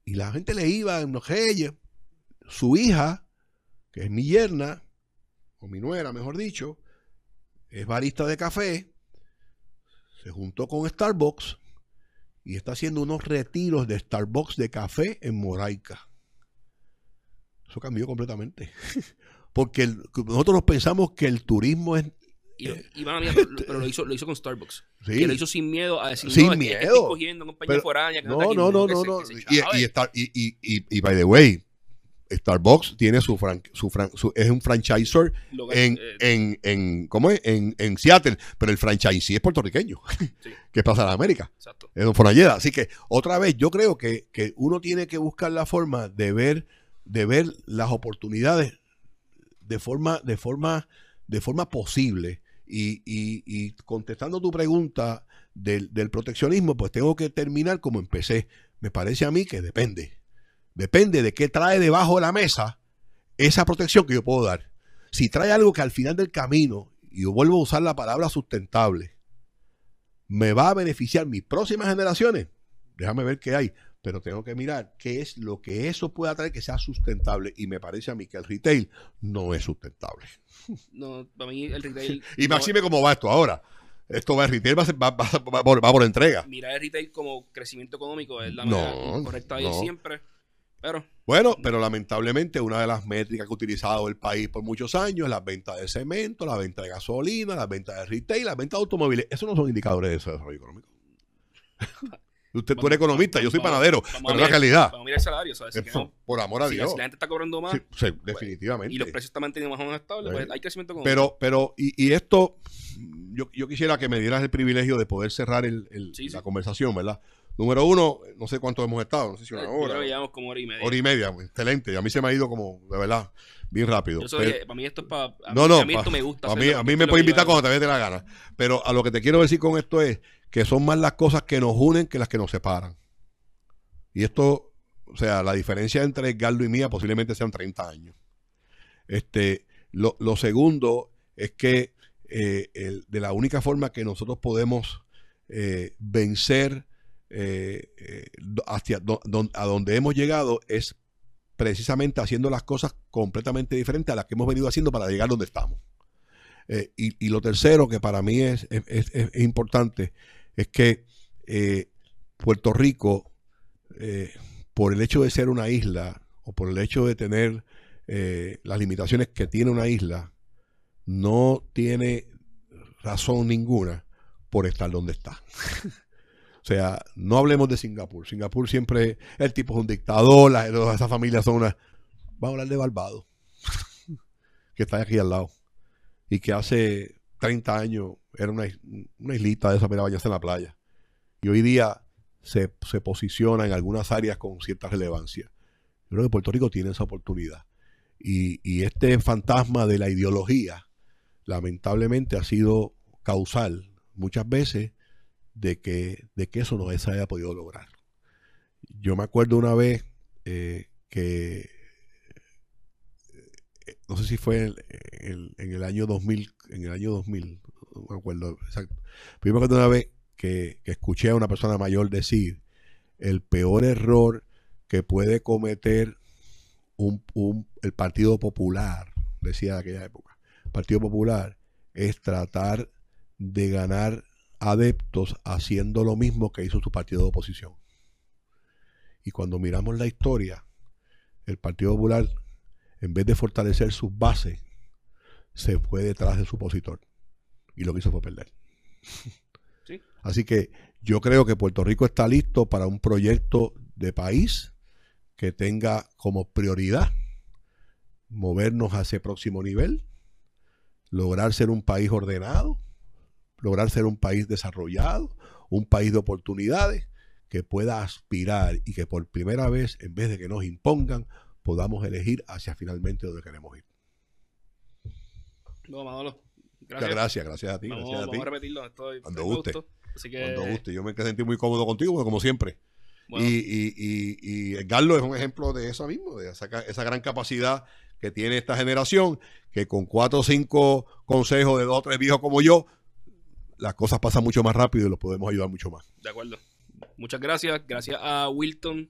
Y la gente le iba en los reyes. Su hija que es mi yerna, o mi nuera, mejor dicho, es barista de café, se juntó con Starbucks y está haciendo unos retiros de Starbucks de café en Moraica. Eso cambió completamente. Porque nosotros pensamos que el turismo es y, eh, pero, lo, hizo, lo hizo con Starbucks. Sí. lo hizo sin miedo a decir, sin miedo. no, no, no, no, no. Y, y, y, y, by the way, Starbucks tiene su, su, es un franchisor en, eh, en, en, ¿cómo es? En, en, Seattle, pero el franchise es puertorriqueño, que pasa en América. Exacto. Es Fonalleda. Así que, otra vez, yo creo que, que, uno tiene que buscar la forma de ver, de ver las oportunidades de forma, de forma, de forma posible. Y, y, y contestando tu pregunta del, del proteccionismo, pues tengo que terminar como empecé. Me parece a mí que depende Depende de qué trae debajo de la mesa esa protección que yo puedo dar. Si trae algo que al final del camino, y yo vuelvo a usar la palabra sustentable, me va a beneficiar mis próximas generaciones, déjame ver qué hay. Pero tengo que mirar qué es lo que eso pueda traer que sea sustentable. Y me parece a mí que el retail no es sustentable. No, para mí el retail. y Maxime, ¿cómo va esto ahora? Esto va, el retail va, va, va, va, por, entrega. Mirar el retail como crecimiento económico es la manera correcta ahí siempre. Pero, bueno, pero lamentablemente una de las métricas que ha utilizado el país por muchos años es la venta de cemento, la venta de gasolina, la venta de retail, la venta de automóviles. Esos no son indicadores de desarrollo económico. Usted, tú eres economista, yo soy panadero, pero la calidad. Vamos a mirar el salario, ¿sabes? por, amor a Dios. Si la gente está cobrando más, pues, definitivamente. y los precios están manteniendo más o menos estables, pues hay crecimiento económico. Pero, pero y, y esto, yo, yo, quisiera que me dieras el privilegio de poder cerrar el, el, la conversación, ¿verdad? Número uno, no sé cuánto hemos estado, no sé si una hora. Creo que llevamos como hora y media. Hora y media, excelente. A mí se me ha ido como, de verdad, bien rápido. para mí esto es para... no, no, a mí esto me gusta. A mí, a mí me puede invitar cuando te dé la gana. Pero a lo que te quiero decir con esto es que son más las cosas que nos unen que las que nos separan. Y esto, o sea, la diferencia entre Edgardo y mía posiblemente sean 30 años. Este, lo, segundo es que eh, de la única forma que nosotros podemos eh, vencer eh, hacia a donde hemos llegado es precisamente haciendo las cosas completamente diferentes a las que hemos venido haciendo para llegar donde estamos. Eh, y, lo tercero que para mí es, importante es que Puerto Rico, por el hecho de ser una isla o por el hecho de tener las limitaciones que tiene una isla, no tiene razón ninguna por estar donde está. O sea, no hablemos de Singapur. Singapur siempre, el tipo es un dictador, las, esas familias son una... Vamos a hablar de Barbados, que está aquí al lado. Y que hace 30 años era una, islita de esa para bañarse en la playa. Y hoy día se, posiciona en algunas áreas con cierta relevancia. Yo creo que Puerto Rico tiene esa oportunidad. Y, y este fantasma de la ideología, lamentablemente, ha sido causal muchas veces de que, de que eso no se haya podido lograr. Yo me acuerdo una vez eh, que, no sé si fue en, el año 2000, en el año 2000, no me acuerdo exacto, una vez que, escuché a una persona mayor decir, el peor error que puede cometer un, el Partido Popular, decía de aquella época, Partido Popular, es tratar de ganar adeptos haciendo lo mismo que hizo su partido de oposición. Y cuando miramos la historia, el Partido Popular, en vez de fortalecer sus bases, se fue detrás de su opositor. Y lo que hizo fue perder. Así que yo creo que Puerto Rico está listo para un proyecto de país que tenga como prioridad movernos a ese próximo nivel, lograr ser un país ordenado, lograr ser un país desarrollado, un país de oportunidades que pueda aspirar y que por primera vez, en vez de que nos impongan, podamos elegir hacia finalmente donde queremos ir. No, Manolo. Gracias. gracias, gracias a ti. Vamos, gracias a, a repetirlo. Estoy, Cuando guste. Cuando guste. Yo me sentí muy cómodo contigo, como siempre. Y, y, y, y es un ejemplo de eso mismo, de esa, esa gran capacidad que tiene esta generación, que con cuatro o cinco consejos de dos o tres viejos como yo, las cosas pasan mucho más rápido y los podemos ayudar mucho más. De acuerdo. Muchas gracias. Gracias a Wilton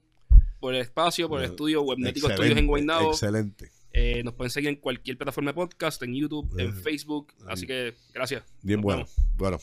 por el espacio, por el estudio Webnético Estudios en Guaynabo. Excelente. Eh, nos pueden seguir en cualquier plataforma de podcast, en YouTube, en Facebook. Así que gracias. Bien bueno. Bueno.